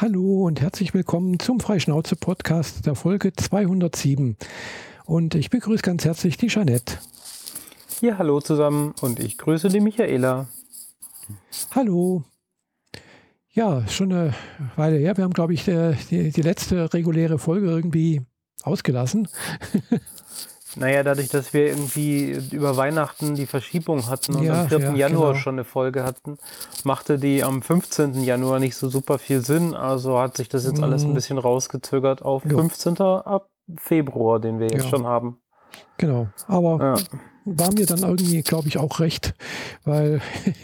Hallo und herzlich willkommen zum Freischnauze-Podcast der Folge 207. Und ich begrüße ganz herzlich die Jeanette. Ja, hallo zusammen und ich grüße die Michaela. Hallo. Ja, schon eine Weile her. Wir haben, glaube ich, die, die letzte reguläre Folge irgendwie ausgelassen. Naja, dadurch, dass wir irgendwie über Weihnachten die Verschiebung hatten und ja, am 4. Ja, Januar genau. schon eine Folge hatten, machte die am 15. Januar nicht so super viel Sinn. Also hat sich das jetzt alles ein mhm. bisschen rausgezögert auf jo. 15. ab Februar, den wir jetzt ja. schon haben. Genau, aber war mir dann irgendwie, glaube ich, auch recht, weil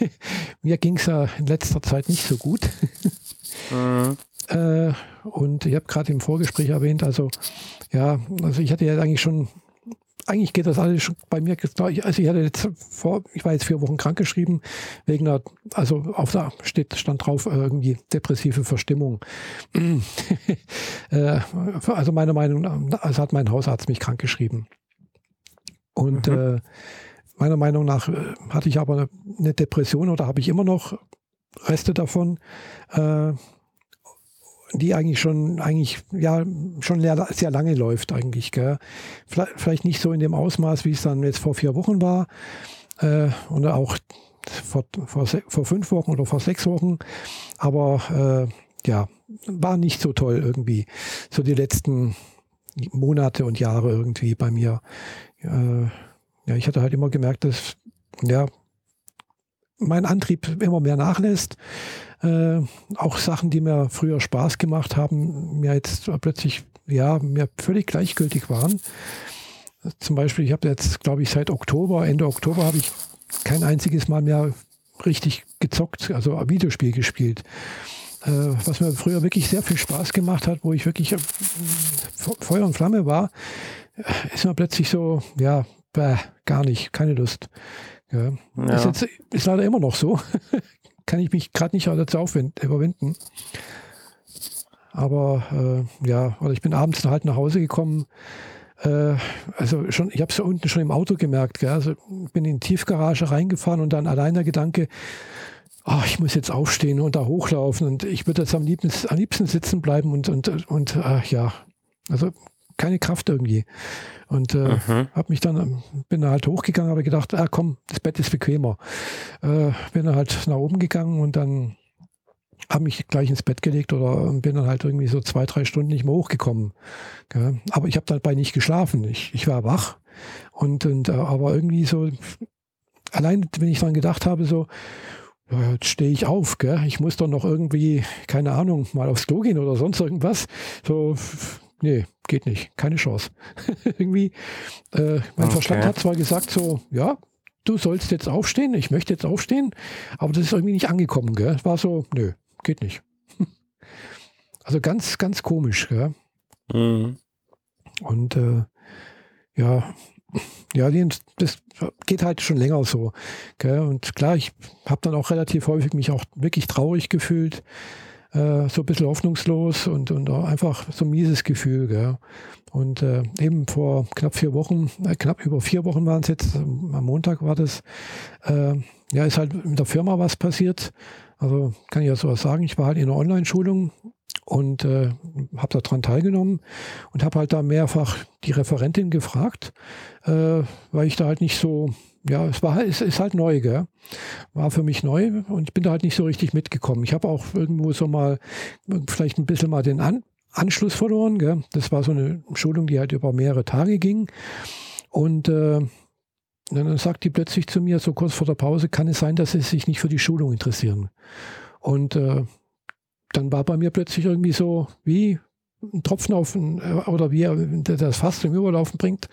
mir ging es ja in letzter Zeit nicht so gut. mhm. äh, und ich habe gerade im Vorgespräch erwähnt, also ja, also ich hatte ja eigentlich schon eigentlich geht das alles schon bei mir. Also ich hatte jetzt vor, ich war jetzt vier Wochen krankgeschrieben wegen einer, also auf da steht stand drauf irgendwie depressive Verstimmung. Äh, also meiner Meinung nach, also hat mein Hausarzt mich krankgeschrieben. Und mhm. äh, meiner Meinung nach äh, hatte ich aber eine Depression oder habe ich immer noch Reste davon. Äh, die eigentlich schon, eigentlich, ja, schon sehr lange läuft eigentlich. Gell? Vielleicht nicht so in dem Ausmaß, wie es dann jetzt vor vier Wochen war. Äh, oder auch vor, vor, vor fünf Wochen oder vor sechs Wochen. Aber äh, ja, war nicht so toll irgendwie. So die letzten Monate und Jahre irgendwie bei mir. Äh, ja, ich hatte halt immer gemerkt, dass ja, mein Antrieb immer mehr nachlässt. Äh, auch Sachen, die mir früher Spaß gemacht haben, mir jetzt plötzlich, ja, mir völlig gleichgültig waren. Zum Beispiel, ich habe jetzt, glaube ich, seit Oktober, Ende Oktober habe ich kein einziges Mal mehr richtig gezockt, also ein Videospiel gespielt. Äh, was mir früher wirklich sehr viel Spaß gemacht hat, wo ich wirklich äh, Feuer und Flamme war, ist mir plötzlich so, ja, bäh, gar nicht, keine Lust. Ja. Ja. Ist, jetzt, ist leider immer noch so. Kann ich mich gerade nicht dazu überwinden. Aber äh, ja, oder ich bin abends halt nach Hause gekommen. Äh, also schon, ich habe es ja unten schon im Auto gemerkt. Gell? Also bin in die Tiefgarage reingefahren und dann allein der Gedanke, oh, ich muss jetzt aufstehen und da hochlaufen und ich würde jetzt am liebsten, am liebsten sitzen bleiben und, und, und äh, ja, also keine Kraft irgendwie. Und äh, mhm. habe mich dann, bin dann halt hochgegangen, habe gedacht, ah komm, das Bett ist bequemer. Äh, bin dann halt nach oben gegangen und dann habe mich gleich ins Bett gelegt oder bin dann halt irgendwie so zwei, drei Stunden nicht mehr hochgekommen. Gell? Aber ich habe dabei nicht geschlafen. Ich, ich war wach und, und äh, aber irgendwie so, allein wenn ich dann gedacht habe, so, ja, jetzt stehe ich auf, gell? ich muss doch noch irgendwie, keine Ahnung, mal aufs Klo gehen oder sonst irgendwas. So, nee, geht nicht, keine Chance. Irgendwie, äh, mein okay. Verstand hat zwar gesagt, so, ja, du sollst jetzt aufstehen, ich möchte jetzt aufstehen, aber das ist irgendwie nicht angekommen, gell? War so, nö, geht nicht. Also ganz, ganz komisch, gell? Mhm. Und äh, ja, ja, das geht halt schon länger so. Gell? Und klar, ich habe dann auch relativ häufig mich auch wirklich traurig gefühlt äh, so ein bisschen hoffnungslos und, und einfach so ein mieses Gefühl. Gell? Und äh, eben vor knapp vier Wochen, äh, knapp über vier Wochen waren es jetzt, am Montag war das, äh, ja, ist halt in der Firma was passiert. Also kann ich ja sowas sagen, ich war halt in einer Online-Schulung und äh, habe daran teilgenommen und habe halt da mehrfach die Referentin gefragt, äh, weil ich da halt nicht so ja, es war es ist halt neu, gell? War für mich neu und ich bin da halt nicht so richtig mitgekommen. Ich habe auch irgendwo so mal vielleicht ein bisschen mal den An Anschluss verloren, gell? Das war so eine Schulung, die halt über mehrere Tage ging. Und äh, dann sagt die plötzlich zu mir, so kurz vor der Pause, kann es sein, dass sie sich nicht für die Schulung interessieren. Und äh, dann war bei mir plötzlich irgendwie so wie ein Tropfen auf, ein, oder wie er das Fass zum Überlaufen bringt.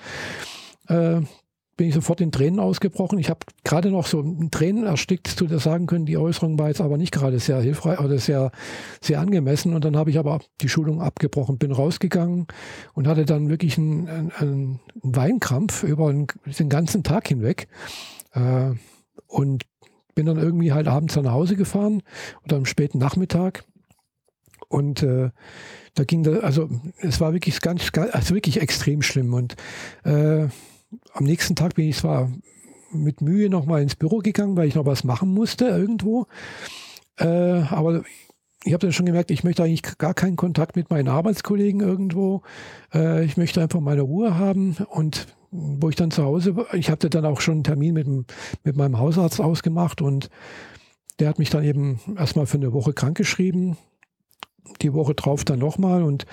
Äh, bin ich sofort in Tränen ausgebrochen. Ich habe gerade noch so Tränen erstickt zu dir sagen können, die Äußerung war jetzt aber nicht gerade sehr hilfreich oder sehr, sehr angemessen. Und dann habe ich aber die Schulung abgebrochen, bin rausgegangen und hatte dann wirklich einen, einen, Weinkrampf über den, den, ganzen Tag hinweg. Äh, und bin dann irgendwie halt abends nach Hause gefahren oder am späten Nachmittag. Und äh, da ging da, also es war wirklich ganz, also wirklich extrem schlimm. Und äh, am nächsten Tag bin ich zwar mit Mühe noch mal ins Büro gegangen, weil ich noch was machen musste irgendwo. Äh, aber ich habe dann schon gemerkt, ich möchte eigentlich gar keinen Kontakt mit meinen Arbeitskollegen irgendwo. Äh, ich möchte einfach meine Ruhe haben und wo ich dann zu Hause, ich hatte dann auch schon einen Termin mit, mit meinem Hausarzt ausgemacht und der hat mich dann eben erstmal für eine Woche krankgeschrieben die Woche drauf dann nochmal und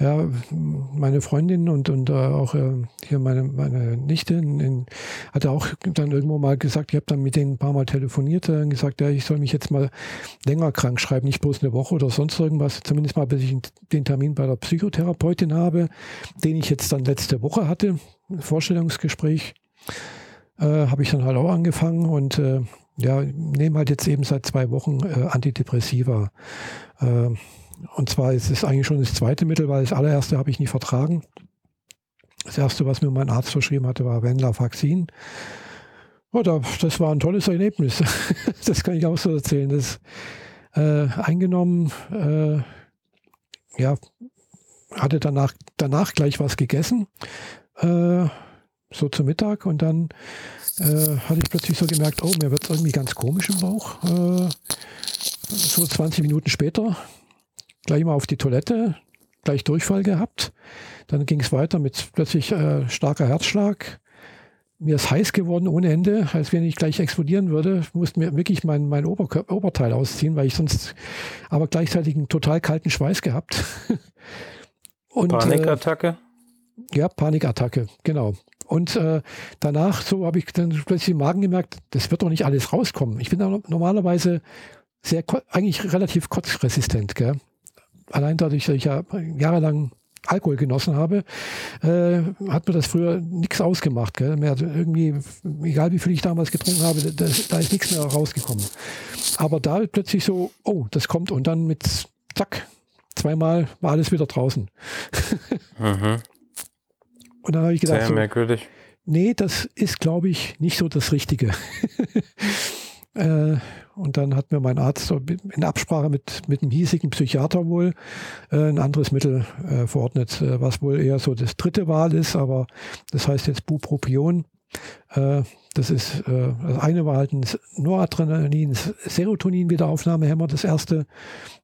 ja, meine Freundin und, und äh, auch äh, hier meine, meine Nichte in, in, hatte auch dann irgendwo mal gesagt, ich habe dann mit denen ein paar Mal telefoniert und äh, gesagt, ja, ich soll mich jetzt mal länger krank schreiben, nicht bloß eine Woche oder sonst irgendwas, zumindest mal, bis ich den Termin bei der Psychotherapeutin habe, den ich jetzt dann letzte Woche hatte, Vorstellungsgespräch, äh, habe ich dann halt auch angefangen und äh, ja, nehme halt jetzt eben seit zwei Wochen äh, Antidepressiva. Und zwar ist es eigentlich schon das zweite Mittel, weil das allererste habe ich nie vertragen. Das erste, was mir mein Arzt verschrieben hatte, war Venlafaxin. Oh, das war ein tolles Erlebnis. das kann ich auch so erzählen. Das äh, eingenommen, äh, ja, hatte danach, danach gleich was gegessen, äh, so zum Mittag und dann äh, hatte ich plötzlich so gemerkt, oh, mir wird irgendwie ganz komisch im Bauch. Äh, so 20 Minuten später gleich mal auf die Toilette, gleich Durchfall gehabt. Dann ging es weiter mit plötzlich äh, starker Herzschlag. Mir ist heiß geworden ohne Ende, als wenn ich gleich explodieren würde. Musste mir wirklich mein, mein Ober Oberteil ausziehen, weil ich sonst aber gleichzeitig einen total kalten Schweiß gehabt. Und, Panikattacke? Äh, ja, Panikattacke, genau. Und äh, danach, so habe ich dann plötzlich im Magen gemerkt, das wird doch nicht alles rauskommen. Ich bin normalerweise sehr, eigentlich relativ kotzresistent. Gell? Allein dadurch, dass ich ja jahrelang Alkohol genossen habe, äh, hat mir das früher nichts ausgemacht. Gell? Mehr, also irgendwie, egal wie viel ich damals getrunken habe, das, da ist nichts mehr rausgekommen. Aber da plötzlich so, oh, das kommt und dann mit zack, zweimal war alles wieder draußen. mhm. Und dann habe ich gedacht, Sehr merkwürdig. nee, das ist, glaube ich, nicht so das Richtige. äh, und dann hat mir mein Arzt in Absprache mit, mit einem hiesigen Psychiater wohl äh, ein anderes Mittel äh, verordnet, äh, was wohl eher so das dritte Wahl ist, aber das heißt jetzt Bupropion. Äh, das ist, äh, das eine war halt ein Noradrenalin, Serotonin-Wiederaufnahmehemmer, das erste.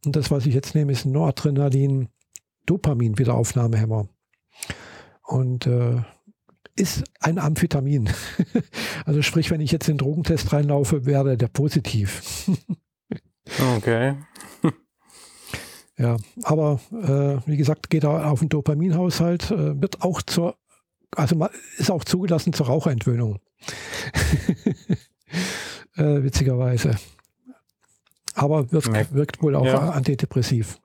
Und das, was ich jetzt nehme, ist ein Noradrenalin, Dopamin-Wiederaufnahmehemmer. Und äh, ist ein Amphetamin. also sprich, wenn ich jetzt in den Drogentest reinlaufe, wäre der positiv. okay. ja, aber äh, wie gesagt, geht er auf den Dopaminhaushalt, äh, wird auch zur, also ist auch zugelassen zur Raucherentwöhnung. äh, witzigerweise. Aber wirkt, wirkt wohl auch ja. antidepressiv.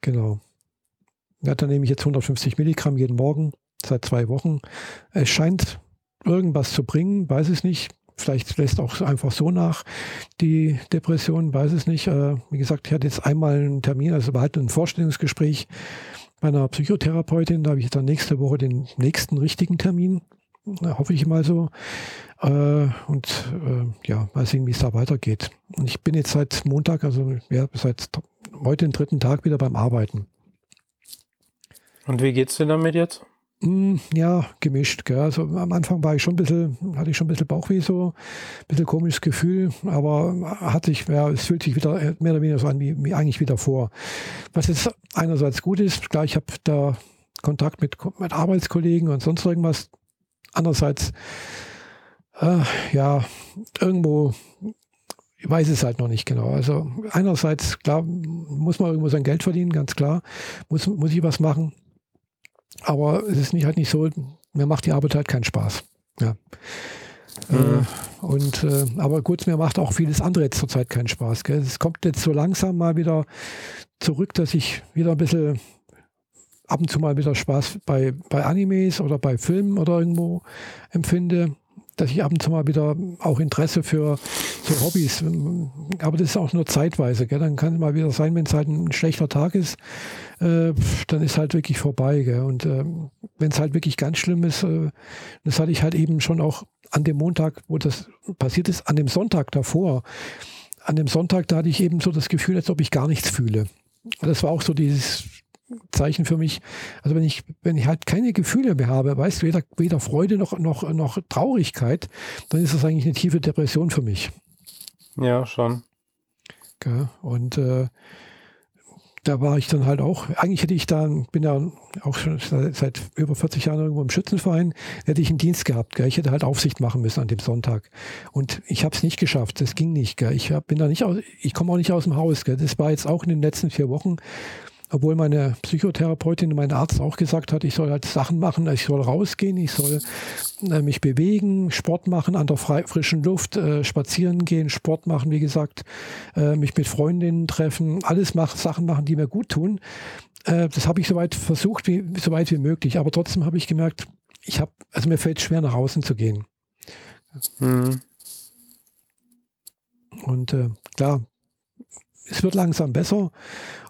Genau. Ja, dann nehme ich jetzt 150 Milligramm jeden Morgen seit zwei Wochen. Es scheint irgendwas zu bringen, weiß es nicht. Vielleicht lässt auch einfach so nach die Depression, weiß es nicht. Äh, wie gesagt, ich hatte jetzt einmal einen Termin, also war halt ein Vorstellungsgespräch bei einer Psychotherapeutin. Da habe ich dann nächste Woche den nächsten richtigen Termin. hoffe ich mal so. Äh, und äh, ja, mal sehen, wie es da weitergeht. Und ich bin jetzt seit Montag, also ja, seit heute den dritten Tag wieder beim Arbeiten. Und wie geht's dir damit jetzt? Hm, ja, gemischt. Gell. Also am Anfang war ich schon ein bisschen, hatte ich schon ein bisschen Bauchweh, so ein bisschen komisches Gefühl, aber hat sich, ja, es fühlt sich wieder mehr oder weniger so an wie, wie eigentlich wieder vor. Was jetzt einerseits gut ist, klar, ich habe da Kontakt mit, mit Arbeitskollegen und sonst irgendwas. Andererseits, äh, ja, irgendwo ich weiß es halt noch nicht genau. Also einerseits, klar, muss man irgendwo sein Geld verdienen, ganz klar. Muss, muss ich was machen. Aber es ist nicht halt nicht so, mir macht die Arbeit halt keinen Spaß. Ja. Mhm. Äh, und äh, aber gut, mir macht auch vieles andere jetzt zurzeit keinen Spaß. Gell? Es kommt jetzt so langsam mal wieder zurück, dass ich wieder ein bisschen ab und zu mal wieder Spaß bei, bei Animes oder bei Filmen oder irgendwo empfinde dass ich ab und zu mal wieder auch Interesse für so Hobbys, aber das ist auch nur zeitweise. Gell? Dann kann es mal wieder sein, wenn es halt ein schlechter Tag ist, äh, dann ist halt wirklich vorbei. Gell? Und äh, wenn es halt wirklich ganz schlimm ist, äh, das hatte ich halt eben schon auch an dem Montag, wo das passiert ist, an dem Sonntag davor. An dem Sonntag, da hatte ich eben so das Gefühl, als ob ich gar nichts fühle. Das war auch so dieses Zeichen für mich. Also wenn ich, wenn ich halt keine Gefühle mehr habe, weißt weder, weder Freude noch, noch, noch Traurigkeit, dann ist das eigentlich eine tiefe Depression für mich. Ja, schon. Gell? Und äh, da war ich dann halt auch, eigentlich hätte ich da, bin ja auch schon seit, seit, über 40 Jahren irgendwo im Schützenverein, hätte ich einen Dienst gehabt. Gell? Ich hätte halt Aufsicht machen müssen an dem Sonntag. Und ich habe es nicht geschafft, das ging nicht. Gell? Ich hab, bin da nicht aus, ich komme auch nicht aus dem Haus. Gell? Das war jetzt auch in den letzten vier Wochen obwohl meine Psychotherapeutin, mein Arzt auch gesagt hat, ich soll halt Sachen machen, ich soll rausgehen, ich soll äh, mich bewegen, Sport machen, an der frischen Luft, äh, spazieren gehen, Sport machen, wie gesagt, äh, mich mit Freundinnen treffen, alles mach, Sachen machen, die mir gut tun. Äh, das habe ich soweit versucht, wie, so weit wie möglich. Aber trotzdem habe ich gemerkt, ich habe, also mir fällt schwer, nach außen zu gehen. Mhm. Und äh, klar, es wird langsam besser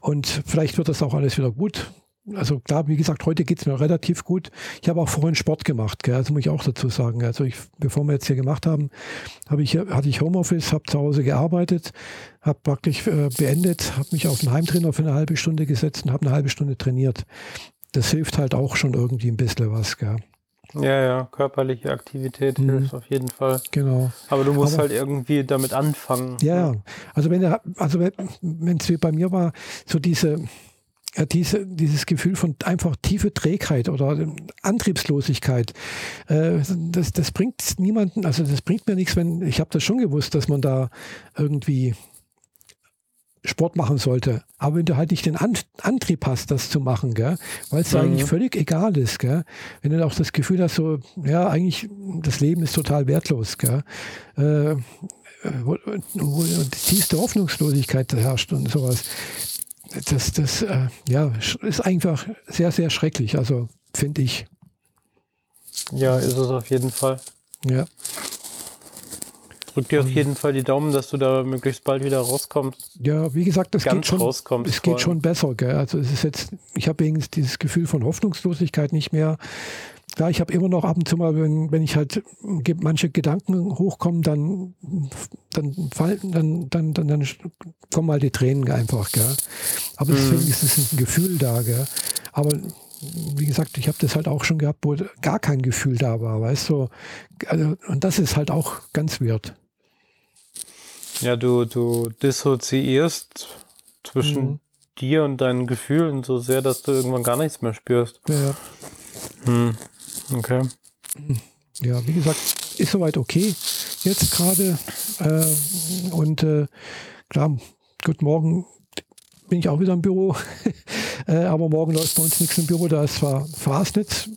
und vielleicht wird das auch alles wieder gut. Also klar, wie gesagt, heute geht es mir relativ gut. Ich habe auch vorhin Sport gemacht, gell? also muss ich auch dazu sagen. Also ich, bevor wir jetzt hier gemacht haben, habe ich, hatte ich Homeoffice, habe zu Hause gearbeitet, habe praktisch äh, beendet, habe mich auf den Heimtrainer für eine halbe Stunde gesetzt und habe eine halbe Stunde trainiert. Das hilft halt auch schon irgendwie ein bisschen was. Gell? Ja, ja, körperliche Aktivität mhm. hilft auf jeden Fall. Genau. Aber du musst Aber, halt irgendwie damit anfangen. Ja, ne? also wenn er, also wenn es wie bei mir war, so diese, ja, diese, dieses Gefühl von einfach tiefe Trägheit oder Antriebslosigkeit, äh, das, das bringt niemanden, also das bringt mir nichts, wenn, ich habe das schon gewusst, dass man da irgendwie Sport machen sollte. Aber wenn du halt nicht den Antrieb hast, das zu machen, weil es mhm. eigentlich völlig egal ist, gell? wenn du auch das Gefühl hast, so, ja, eigentlich das Leben ist total wertlos, gell? Äh, wo, wo die tiefste Hoffnungslosigkeit herrscht und sowas. Das, das äh, ja, ist einfach sehr, sehr schrecklich, also finde ich. Ja, ist es auf jeden Fall. Ja drück dir auf jeden Fall die Daumen, dass du da möglichst bald wieder rauskommst. Ja, wie gesagt, das geht schon, es geht schon besser. Gell? Also es ist jetzt, ich habe übrigens dieses Gefühl von Hoffnungslosigkeit nicht mehr. Ja, ich habe immer noch ab und zu mal, wenn, wenn ich halt manche Gedanken hochkommen, dann, dann, fallen, dann, dann, dann, dann kommen halt die Tränen einfach. Gell? Aber mhm. deswegen ist es ein Gefühl da. Gell? Aber wie gesagt, ich habe das halt auch schon gehabt, wo gar kein Gefühl da war, weißt du. Also, und das ist halt auch ganz wert. Ja, du, du dissoziierst zwischen mhm. dir und deinen Gefühlen so sehr, dass du irgendwann gar nichts mehr spürst. Ja. Hm. Okay. Ja, wie gesagt, ist soweit okay jetzt gerade. Äh, und äh, klar, gut, morgen bin ich auch wieder im Büro. äh, aber morgen läuft bei uns nichts im Büro, da ist zwar Fastnet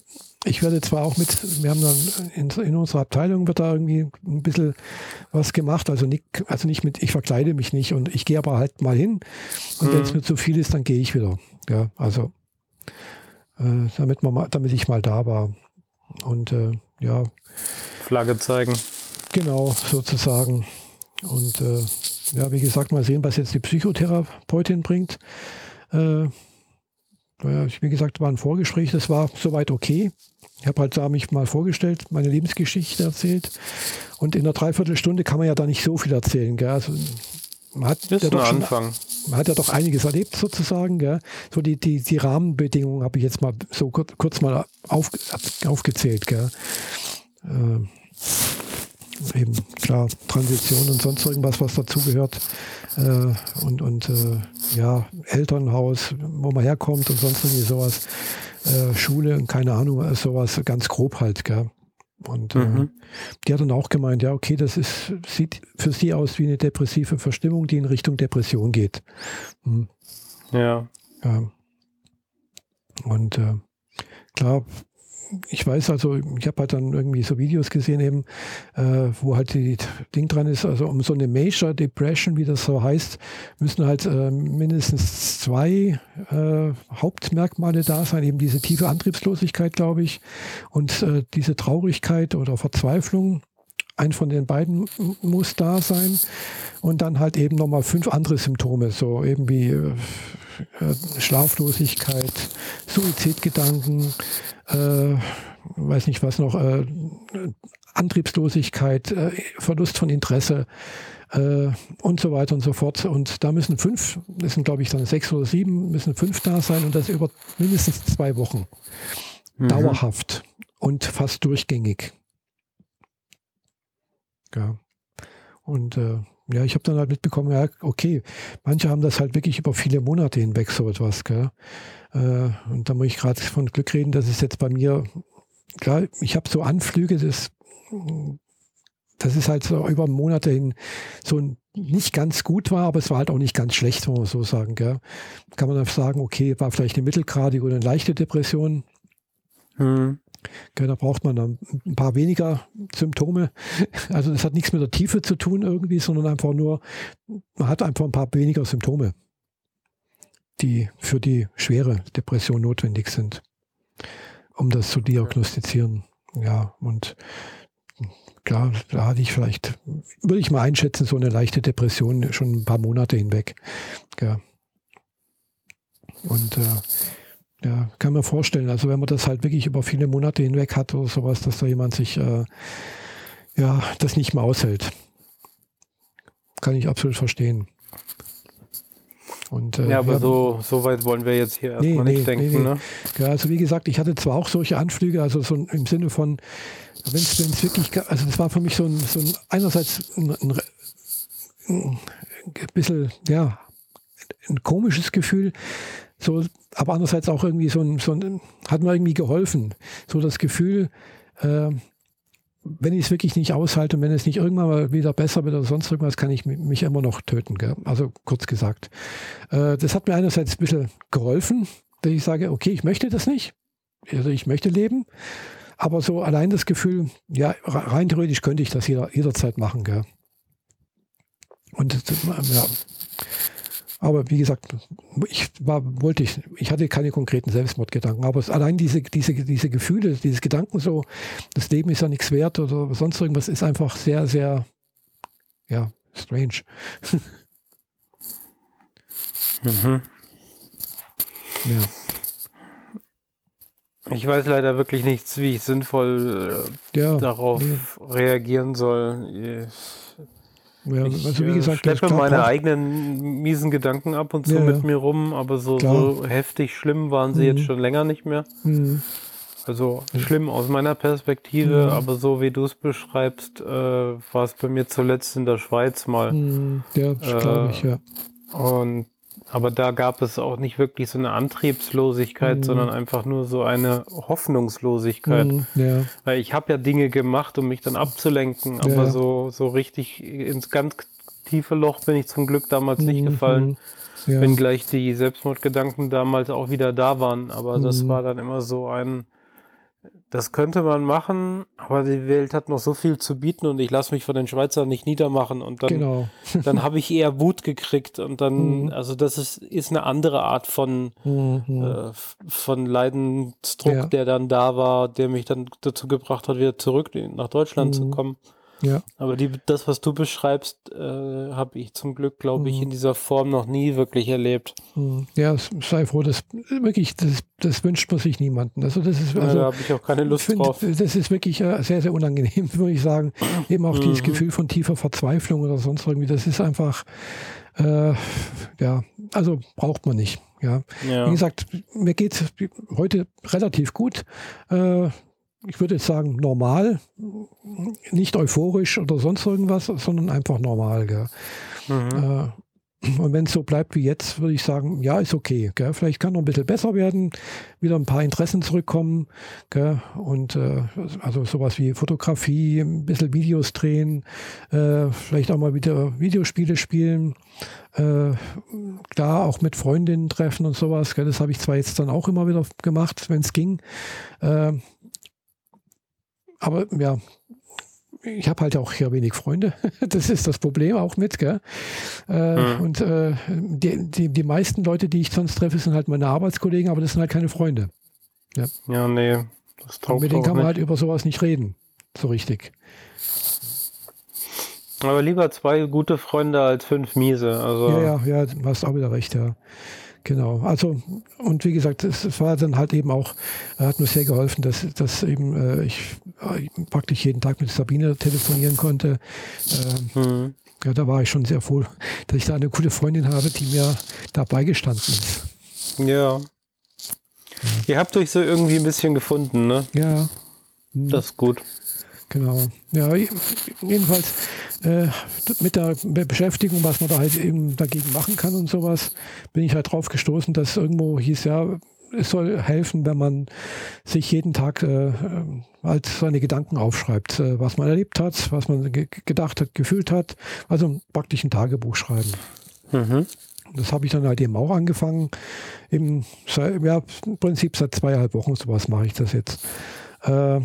ich werde zwar auch mit, wir haben dann in, in, unserer Abteilung wird da irgendwie ein bisschen was gemacht, also nicht, also nicht mit, ich verkleide mich nicht und ich gehe aber halt mal hin und mhm. wenn es mir zu viel ist, dann gehe ich wieder. Ja, also äh, damit man mal, damit ich mal da war. Und äh, ja. Flagge zeigen. Genau, sozusagen. Und äh, ja, wie gesagt, mal sehen, was jetzt die Psychotherapeutin bringt. Äh, wie gesagt, war ein Vorgespräch, das war soweit okay. Ich habe halt da mich mal vorgestellt, meine Lebensgeschichte erzählt. Und in einer Dreiviertelstunde kann man ja da nicht so viel erzählen. Gell? Also, man hat das ja doch schon, Anfang. Man hat ja doch einiges erlebt sozusagen. Gell? So die, die, die Rahmenbedingungen habe ich jetzt mal so kurz, kurz mal auf, aufgezählt. Gell? Äh, eben klar, Transition und sonst irgendwas, was dazugehört. Äh, und und äh, ja, Elternhaus, wo man herkommt und sonst irgendwie sowas. Äh, Schule und keine Ahnung, sowas ganz grob halt, gell. Und äh, mhm. die hat dann auch gemeint, ja, okay, das ist, sieht für sie aus wie eine depressive Verstimmung, die in Richtung Depression geht. Mhm. Ja. ja. Und äh, klar, ich weiß also, ich habe halt dann irgendwie so Videos gesehen eben, äh, wo halt die Ding dran ist, also um so eine Major Depression, wie das so heißt, müssen halt äh, mindestens zwei äh, Hauptmerkmale da sein, eben diese tiefe Antriebslosigkeit, glaube ich, und äh, diese Traurigkeit oder Verzweiflung. Ein von den beiden muss da sein. Und dann halt eben nochmal fünf andere Symptome, so eben wie äh, Schlaflosigkeit, Suizidgedanken, äh, weiß nicht was noch, äh, Antriebslosigkeit, äh, Verlust von Interesse äh, und so weiter und so fort. Und da müssen fünf, das sind glaube ich dann sechs oder sieben, müssen fünf da sein und das über mindestens zwei Wochen. Mhm. Dauerhaft und fast durchgängig. Ja. Und äh, ja, ich habe dann halt mitbekommen, ja, okay, manche haben das halt wirklich über viele Monate hinweg so etwas, gell? Äh, und da muss ich gerade von Glück reden, dass es jetzt bei mir, klar, ich habe so Anflüge, das, das ist halt so über Monate hin so nicht ganz gut war, aber es war halt auch nicht ganz schlecht, wenn man so sagen, gell? Kann man dann sagen, okay, war vielleicht eine mittelgradige oder eine leichte Depression. Hm. Okay, da braucht man dann ein paar weniger Symptome. Also das hat nichts mit der Tiefe zu tun irgendwie, sondern einfach nur, man hat einfach ein paar weniger Symptome, die für die schwere Depression notwendig sind, um das zu diagnostizieren. Ja, und klar, da hatte ich vielleicht, würde ich mal einschätzen, so eine leichte Depression schon ein paar Monate hinweg. Ja. Und äh, ja, kann man vorstellen. Also wenn man das halt wirklich über viele Monate hinweg hat oder sowas, dass da jemand sich äh, ja das nicht mehr aushält. Kann ich absolut verstehen. Und, äh, ja, aber ja, so, so weit wollen wir jetzt hier erstmal nee, nicht nee, denken. Nee, ne? Ja, also wie gesagt, ich hatte zwar auch solche Anflüge, also so im Sinne von, wenn es wirklich, also das war für mich so ein, so ein einerseits ein, ein, ein bisschen, ja, ein komisches Gefühl, so, aber andererseits auch irgendwie so ein, so ein, hat mir irgendwie geholfen. So das Gefühl, äh, wenn ich es wirklich nicht aushalte und wenn es nicht irgendwann mal wieder besser wird oder sonst irgendwas, kann ich mich immer noch töten. Gell? Also kurz gesagt. Äh, das hat mir einerseits ein bisschen geholfen, dass ich sage, okay, ich möchte das nicht. Also ich möchte leben. Aber so allein das Gefühl, ja, rein theoretisch könnte ich das jeder, jederzeit machen. Gell? Und ja, aber wie gesagt, ich war, wollte ich, ich hatte keine konkreten Selbstmordgedanken, aber allein diese, diese, diese Gefühle, dieses Gedanken so, das Leben ist ja nichts wert oder sonst irgendwas, ist einfach sehr, sehr, ja, strange. mhm. Ja. Ich weiß leider wirklich nichts, wie ich sinnvoll äh, ja, darauf nee. reagieren soll. Ja, ich also wie gesagt, schleppe ich meine eigenen miesen Gedanken ab und zu ja, mit mir rum, aber so, so, heftig schlimm waren sie mhm. jetzt schon länger nicht mehr. Mhm. Also schlimm aus meiner Perspektive, mhm. aber so wie du es beschreibst, äh, war es bei mir zuletzt in der Schweiz mal. Mhm. Ja, äh, glaube ich, ja. Und aber da gab es auch nicht wirklich so eine Antriebslosigkeit, mhm. sondern einfach nur so eine Hoffnungslosigkeit. Mhm, ja. Weil ich habe ja Dinge gemacht, um mich dann abzulenken, aber ja. so, so richtig ins ganz tiefe Loch bin ich zum Glück damals mhm, nicht gefallen. Ja. Wenngleich die Selbstmordgedanken damals auch wieder da waren. Aber das mhm. war dann immer so ein, das könnte man machen, aber die Welt hat noch so viel zu bieten und ich lasse mich von den Schweizern nicht niedermachen und dann, genau. dann habe ich eher Wut gekriegt und dann, mhm. also das ist, ist eine andere Art von, mhm. äh, von Leidensdruck, ja. der dann da war, der mich dann dazu gebracht hat, wieder zurück nach Deutschland mhm. zu kommen. Ja. Aber die, das, was du beschreibst, äh, habe ich zum Glück, glaube ich, mhm. in dieser Form noch nie wirklich erlebt. Mhm. Ja, sei froh, das wirklich, das, das wünscht man sich niemanden. Also das ist, also, ja, da habe ich auch keine Lust find, drauf. Das ist wirklich äh, sehr, sehr unangenehm, würde ich sagen. Eben auch mhm. dieses Gefühl von tiefer Verzweiflung oder sonst irgendwie. Das ist einfach, äh, ja, also braucht man nicht. Ja. ja. Wie gesagt, mir geht es heute relativ gut. Äh, ich würde jetzt sagen, normal, nicht euphorisch oder sonst irgendwas, sondern einfach normal. Gell? Mhm. Äh, und wenn es so bleibt wie jetzt, würde ich sagen, ja, ist okay. Gell? Vielleicht kann noch ein bisschen besser werden, wieder ein paar Interessen zurückkommen. Gell? Und äh, also sowas wie Fotografie, ein bisschen Videos drehen, äh, vielleicht auch mal wieder Videospiele spielen. Äh, klar, auch mit Freundinnen treffen und sowas. Gell? Das habe ich zwar jetzt dann auch immer wieder gemacht, wenn es ging. Aber ja, ich habe halt auch hier wenig Freunde. Das ist das Problem auch mit. Gell? Äh, mhm. Und äh, die, die, die meisten Leute, die ich sonst treffe, sind halt meine Arbeitskollegen, aber das sind halt keine Freunde. Ja, ja nee. Das taugt Und mit denen kann man halt über sowas nicht reden. So richtig. Aber lieber zwei gute Freunde als fünf miese. Also ja, ja, ja, du hast auch wieder recht, ja. Genau. Also, und wie gesagt, es war dann halt eben auch, hat mir sehr geholfen, dass, dass eben äh, ich äh, praktisch jeden Tag mit Sabine telefonieren konnte. Ähm, mhm. Ja, da war ich schon sehr froh, dass ich da eine gute Freundin habe, die mir dabei gestanden ist. Ja. Ihr habt euch so irgendwie ein bisschen gefunden, ne? Ja. Mhm. Das ist gut. Genau. Ja, jedenfalls, äh, mit der Beschäftigung, was man da halt eben dagegen machen kann und sowas, bin ich halt drauf gestoßen, dass irgendwo hieß ja, es soll helfen, wenn man sich jeden Tag äh, halt seine Gedanken aufschreibt, äh, was man erlebt hat, was man ge gedacht hat, gefühlt hat. Also praktisch ein Tagebuch schreiben. Mhm. Das habe ich dann halt eben auch angefangen. Im, ja, im Prinzip seit zweieinhalb Wochen sowas mache ich das jetzt. Äh,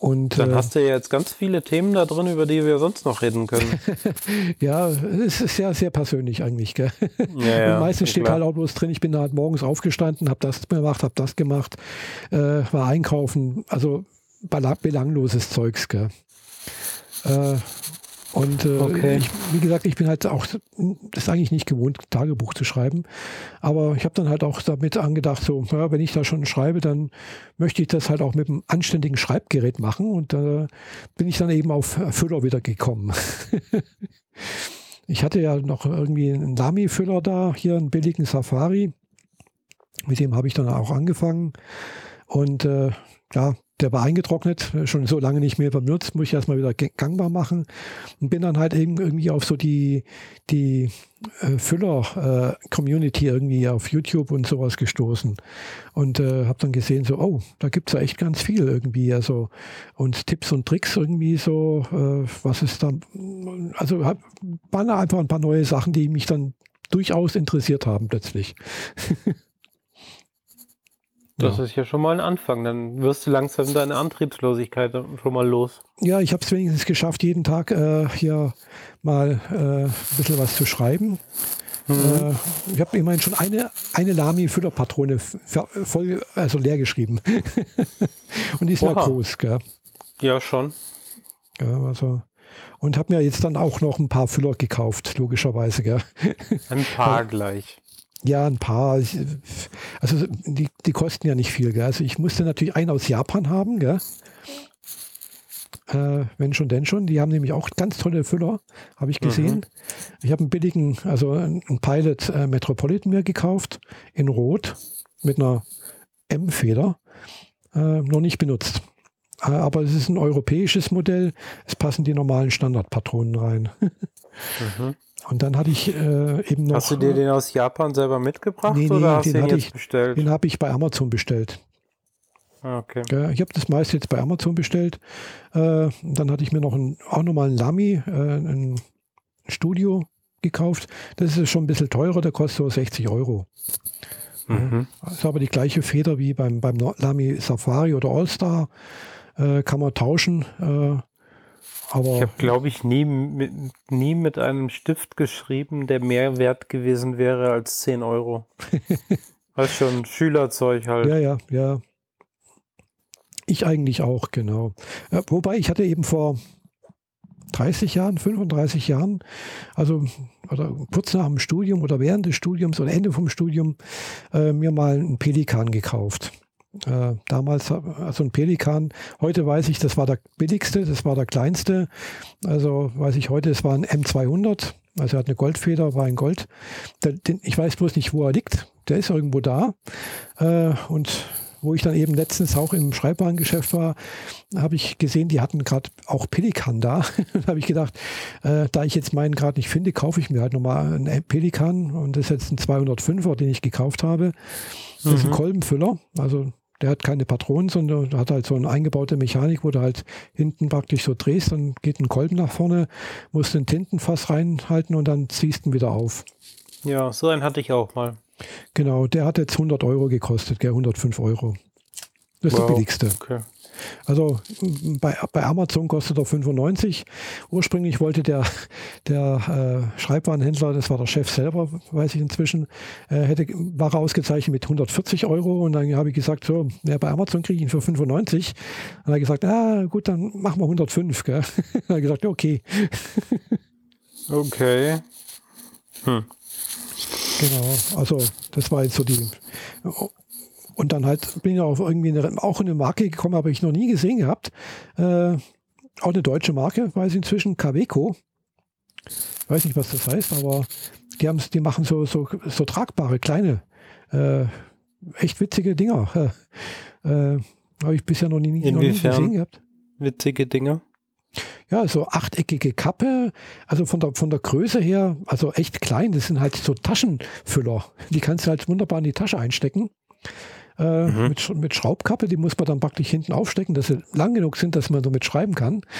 und, Dann äh, hast du ja jetzt ganz viele Themen da drin, über die wir sonst noch reden können. ja, es ist sehr, sehr persönlich eigentlich. Gell? Ja, ja, meistens steht klar. halt auch bloß drin, ich bin halt morgens aufgestanden, habe das gemacht, habe das gemacht, äh, war einkaufen, also belangloses Zeugs. Gell? Äh, und äh, okay. ich, wie gesagt, ich bin halt auch, das ist eigentlich nicht gewohnt, Tagebuch zu schreiben. Aber ich habe dann halt auch damit angedacht, so, ja, wenn ich da schon schreibe, dann möchte ich das halt auch mit einem anständigen Schreibgerät machen. Und da äh, bin ich dann eben auf Füller wieder gekommen. ich hatte ja noch irgendwie einen Lamy-Füller da, hier einen billigen Safari. Mit dem habe ich dann auch angefangen. Und äh, ja, der war eingetrocknet, schon so lange nicht mehr benutzt, muss ich erstmal wieder gangbar machen. Und bin dann halt irgendwie auf so die, die äh, Füller-Community äh, irgendwie auf YouTube und sowas gestoßen. Und äh, habe dann gesehen, so, oh, da gibt es ja echt ganz viel irgendwie, also und Tipps und Tricks irgendwie so, äh, was ist da, also hab, waren einfach ein paar neue Sachen, die mich dann durchaus interessiert haben plötzlich. Das ja. ist ja schon mal ein Anfang. Dann wirst du langsam deine Antriebslosigkeit schon mal los. Ja, ich habe es wenigstens geschafft, jeden Tag äh, hier mal äh, ein bisschen was zu schreiben. Mhm. Äh, ich habe immerhin schon eine, eine Lamy-Füllerpatrone voll, also leer geschrieben. Und die ist Oha. ja groß, gell? Ja, schon. Ja, also. Und habe mir jetzt dann auch noch ein paar Füller gekauft, logischerweise, gell? Ein paar gleich. Ja, ein paar. Also die, die kosten ja nicht viel. Gell? Also ich musste natürlich einen aus Japan haben, gell? Äh, wenn schon, denn schon. Die haben nämlich auch ganz tolle Füller, habe ich gesehen. Mhm. Ich habe einen billigen, also einen Pilot äh, Metropolitan mir gekauft, in Rot, mit einer M-Feder. Äh, noch nicht benutzt. Äh, aber es ist ein europäisches Modell. Es passen die normalen Standardpatronen rein. mhm. Und dann hatte ich äh, eben noch. Hast du dir den aus Japan selber mitgebracht nee, nee, oder hast du den, den jetzt ich, bestellt? Den habe ich bei Amazon bestellt. Ah, okay. Ja, ich habe das meiste jetzt bei Amazon bestellt. Äh, dann hatte ich mir noch ein, auch nochmal ein Lamy, äh, ein Studio gekauft. Das ist schon ein bisschen teurer, der kostet so 60 Euro. Mhm. Das ist aber die gleiche Feder wie beim, beim Lamy Safari oder All-Star. Äh, kann man tauschen. Aber ich habe, glaube ich, nie mit, nie mit einem Stift geschrieben, der mehr wert gewesen wäre als 10 Euro. ist schon Schülerzeug halt. Ja, ja, ja. Ich eigentlich auch, genau. Ja, wobei ich hatte eben vor 30 Jahren, 35 Jahren, also oder kurz nach dem Studium oder während des Studiums oder Ende vom Studium, äh, mir mal einen Pelikan gekauft. Äh, damals, also ein Pelikan, heute weiß ich, das war der billigste, das war der kleinste. Also weiß ich heute, es war ein M200, also er hat eine Goldfeder, war ein Gold. Der, den, ich weiß bloß nicht, wo er liegt. Der ist irgendwo da. Äh, und wo ich dann eben letztens auch im Schreibwarengeschäft war, habe ich gesehen, die hatten gerade auch Pelikan da. da habe ich gedacht, äh, da ich jetzt meinen gerade nicht finde, kaufe ich mir halt nochmal einen Pelikan und das ist jetzt ein 205er, den ich gekauft habe. Das ist ein mhm. Kolbenfüller, also der hat keine Patronen, sondern hat halt so eine eingebaute Mechanik, wo du halt hinten praktisch so drehst, dann geht ein Kolben nach vorne, musst den Tintenfass reinhalten und dann ziehst du ihn wieder auf. Ja, so einen hatte ich auch mal. Genau, der hat jetzt 100 Euro gekostet, gell, 105 Euro. Das ist wow, der billigste. Okay. Also bei, bei Amazon kostet er 95. Ursprünglich wollte der, der äh, Schreibwarenhändler, das war der Chef selber, weiß ich inzwischen, äh, hätte, war er ausgezeichnet mit 140 Euro. Und dann habe ich gesagt, so, ja, bei Amazon kriege ich ihn für 95. Und dann hat er gesagt, ah, gut, dann machen wir 105. Gell? dann hat er gesagt, okay. okay. Hm. Genau, also das war jetzt so die und dann halt bin ich auf irgendwie eine, auch eine Marke gekommen, habe ich noch nie gesehen gehabt. Äh, auch eine deutsche Marke, weiß ich inzwischen, Kaweco. Weiß nicht, was das heißt, aber die, haben, die machen so, so, so tragbare, kleine, äh, echt witzige Dinger. Äh, habe ich bisher noch nie, noch nie gesehen gehabt. Witzige Dinger? ja, so achteckige Kappe, also von der, von der Größe her, also echt klein. Das sind halt so Taschenfüller. Die kannst du halt wunderbar in die Tasche einstecken. Äh, mhm. mit, mit Schraubkappe, die muss man dann praktisch hinten aufstecken, dass sie lang genug sind, dass man damit schreiben kann.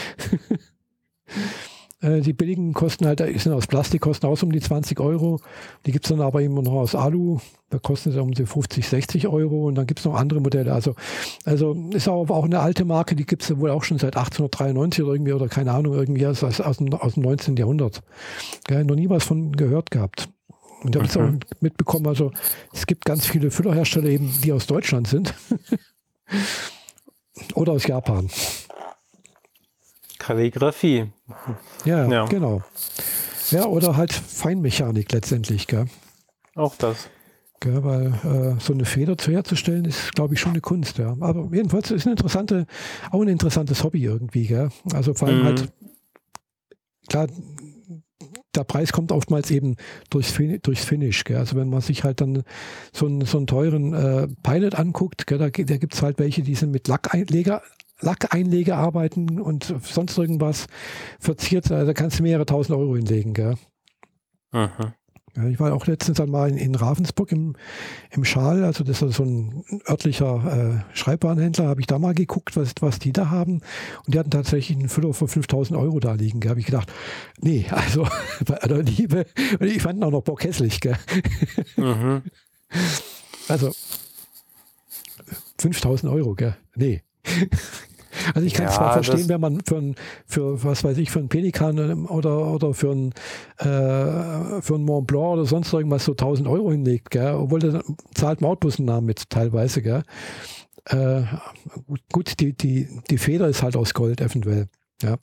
Äh, die billigen kosten halt, sind aus Plastik, kosten auch um die 20 Euro. Die gibt es dann aber immer noch aus Alu. Da kosten sie um die 50, 60 Euro. Und dann gibt es noch andere Modelle. Also, also ist aber auch eine alte Marke, die gibt es wohl auch schon seit 1893 oder irgendwie, oder keine Ahnung, irgendwie aus, aus, dem, aus dem 19. Jahrhundert. Ja, noch nie was von gehört gehabt. Und ich habe es auch mitbekommen, also es gibt ganz viele Füllerhersteller eben, die aus Deutschland sind. oder aus Japan. Kalligrafie. Ja, ja, genau. Ja, oder halt Feinmechanik letztendlich, gell? Auch das. Gell, weil äh, so eine Feder zu herzustellen, ist, glaube ich, schon eine Kunst, ja. Aber jedenfalls ist eine interessante, auch ein interessantes Hobby irgendwie, gell? Also vor allem mhm. halt, klar, der Preis kommt oftmals eben durchs, durchs Finish. Gell? Also wenn man sich halt dann so einen, so einen teuren äh, Pilot anguckt, gell, da, da gibt es halt welche, die sind mit Lackeinleger Lackeinlege arbeiten und sonst irgendwas verziert, also da kannst du mehrere tausend Euro hinlegen, gell? Aha. Ich war auch letztens einmal in, in Ravensburg im, im Schal, also das ist so ein örtlicher äh, Schreibwarenhändler, habe ich da mal geguckt, was, was die da haben. Und die hatten tatsächlich einen Füller für 5000 Euro da liegen. Da habe ich gedacht, nee, also bei aller Liebe, und ich fand ihn auch noch bockhässlich, gell? Mhm. Also 5000 Euro, gell? Nee. Also ich kann ja, zwar verstehen, wenn man für, ein, für was weiß ich, für einen Pelikan oder, oder für einen, äh, für einen Mont Blanc oder sonst irgendwas so 1000 Euro hinlegt, gell? obwohl der zahlt Mautbusennamen mit teilweise. Gell? Äh, gut, die, die, die Feder ist halt aus Gold eventuell. Ja.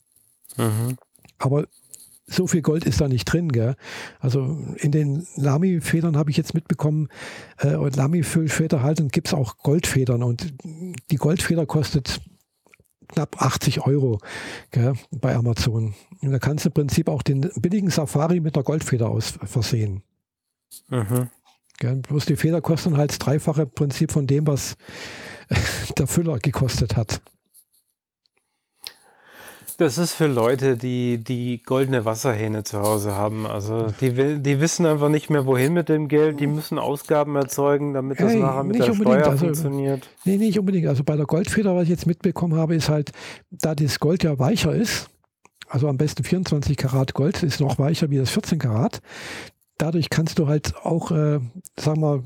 Mhm. Aber so viel Gold ist da nicht drin. Gell? Also in den Lamy-Federn habe ich jetzt mitbekommen, äh, Lamy-Füllfeder halten, gibt es auch Goldfedern und die Goldfeder kostet knapp 80 Euro gell, bei Amazon. Und da kannst du im Prinzip auch den billigen Safari mit einer Goldfeder aus versehen. Mhm. Gell, bloß die Feder kosten halt das dreifache Prinzip von dem, was der Füller gekostet hat. Das ist für Leute, die die goldene Wasserhähne zu Hause haben. Also die, will, die wissen einfach nicht mehr, wohin mit dem Geld. Die müssen Ausgaben erzeugen, damit das hey, nachher mit der Steuer also, funktioniert. Nee, nicht unbedingt. Also bei der Goldfeder, was ich jetzt mitbekommen habe, ist halt, da das Gold ja weicher ist, also am besten 24 Karat Gold, ist noch weicher wie das 14 Karat. Dadurch kannst du halt auch, äh, sagen wir,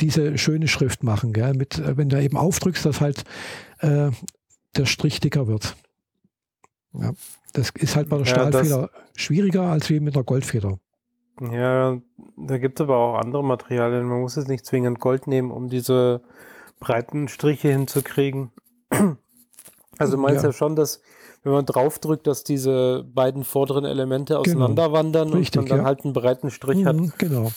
diese schöne Schrift machen, gell? Mit, äh, wenn du eben aufdrückst, dass halt äh, der Strich dicker wird. Ja, das ist halt bei der Stahlfeder ja, schwieriger als wie mit einer Goldfeder. Ja, da gibt es aber auch andere Materialien. Man muss jetzt nicht zwingend Gold nehmen, um diese breiten Striche hinzukriegen. Also du meinst ja. ja schon, dass wenn man draufdrückt, dass diese beiden vorderen Elemente genau. auseinanderwandern genau. Richtig, und man dann ja. halt einen breiten Strich mhm, hat. Genau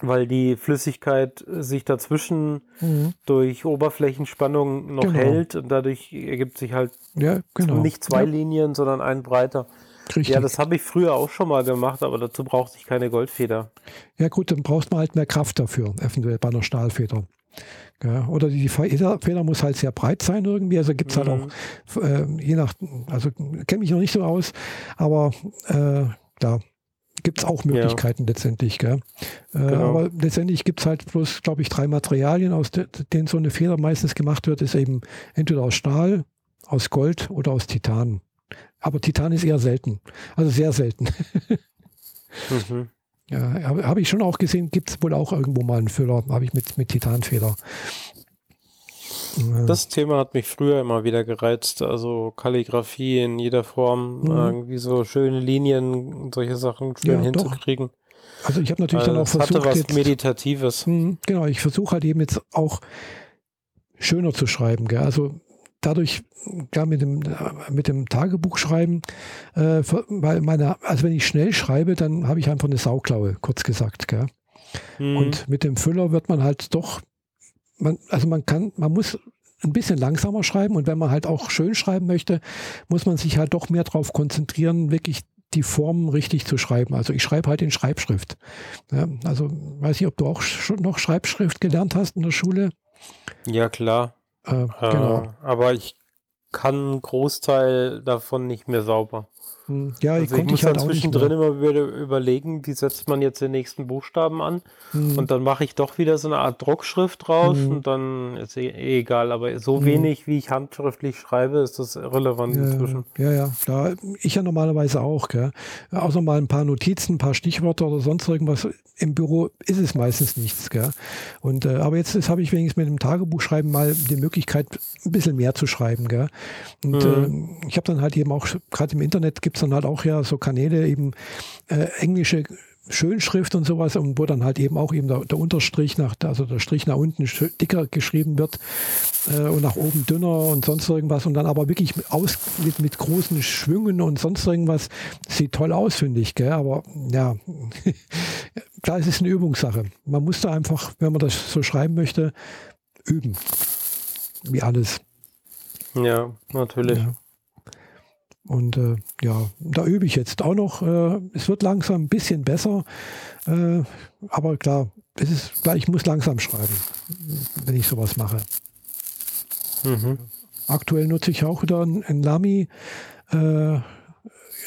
weil die Flüssigkeit sich dazwischen mhm. durch Oberflächenspannung noch genau. hält und dadurch ergibt sich halt ja, genau. nicht zwei ja. Linien, sondern ein breiter. Richtig. Ja, das habe ich früher auch schon mal gemacht, aber dazu brauchte ich keine Goldfeder. Ja gut, dann braucht man halt mehr Kraft dafür, eventuell bei einer Stahlfeder. Ja, oder die Feder muss halt sehr breit sein irgendwie. Also gibt es halt mhm. auch, äh, je nach, also kenne mich noch nicht so aus, aber äh, da gibt es auch Möglichkeiten ja. letztendlich. Gell? Äh, genau. Aber letztendlich gibt es halt bloß, glaube ich, drei Materialien, aus de denen so eine Feder meistens gemacht wird. Ist eben entweder aus Stahl, aus Gold oder aus Titan. Aber Titan ist eher selten. Also sehr selten. mhm. Ja, habe hab ich schon auch gesehen, gibt es wohl auch irgendwo mal einen Füller, habe ich mit, mit Titanfeder. Das Thema hat mich früher immer wieder gereizt. Also Kalligrafie in jeder Form, mhm. irgendwie so schöne Linien und solche Sachen schön ja, hinzukriegen. Doch. Also ich habe natürlich also dann auch versucht. Hatte was jetzt, Meditatives. Mh, genau, ich versuche halt eben jetzt auch schöner zu schreiben. Gell? Also dadurch, gar mit dem, mit dem Tagebuchschreiben, äh, weil meine, also wenn ich schnell schreibe, dann habe ich einfach eine Sauklaue, kurz gesagt. Gell? Mhm. Und mit dem Füller wird man halt doch man, also man kann, man muss ein bisschen langsamer schreiben und wenn man halt auch schön schreiben möchte, muss man sich halt doch mehr darauf konzentrieren, wirklich die Formen richtig zu schreiben. Also ich schreibe halt in Schreibschrift. Ja, also weiß ich, ob du auch noch Schreibschrift gelernt hast in der Schule. Ja, klar. Äh, genau. Äh, aber ich kann einen Großteil davon nicht mehr sauber. Hm. Ja, also ich, ich muss halt zwischendrin immer wieder überlegen, wie setzt man jetzt den nächsten Buchstaben an. Hm. Und dann mache ich doch wieder so eine Art Druckschrift draus hm. und dann ist eh, eh egal. Aber so hm. wenig, wie ich handschriftlich schreibe, ist das relevant ja, inzwischen. Ja, ja, klar. Ich ja normalerweise auch. Gell? Außer mal ein paar Notizen, ein paar Stichwörter oder sonst irgendwas. Im Büro ist es meistens nichts. Gell? Und, äh, aber jetzt habe ich wenigstens mit dem Tagebuchschreiben mal die Möglichkeit, ein bisschen mehr zu schreiben. Gell? Und äh, ich habe dann halt eben auch, gerade im Internet gibt es dann halt auch ja so Kanäle, eben äh, englische Schönschrift und sowas und wo dann halt eben auch eben der, der, Unterstrich nach, also der Strich nach unten dicker geschrieben wird äh, und nach oben dünner und sonst irgendwas und dann aber wirklich aus, mit, mit großen Schwüngen und sonst irgendwas. Sieht toll aus, finde ich, gell? aber ja, klar, es ist eine Übungssache. Man muss da einfach, wenn man das so schreiben möchte, üben. Wie alles. Ja, natürlich. Ja. Und äh, ja, da übe ich jetzt auch noch. Äh, es wird langsam ein bisschen besser. Äh, aber klar, es ist ich muss langsam schreiben, wenn ich sowas mache. Mhm. Aktuell nutze ich auch wieder ein, ein Lamy. Äh,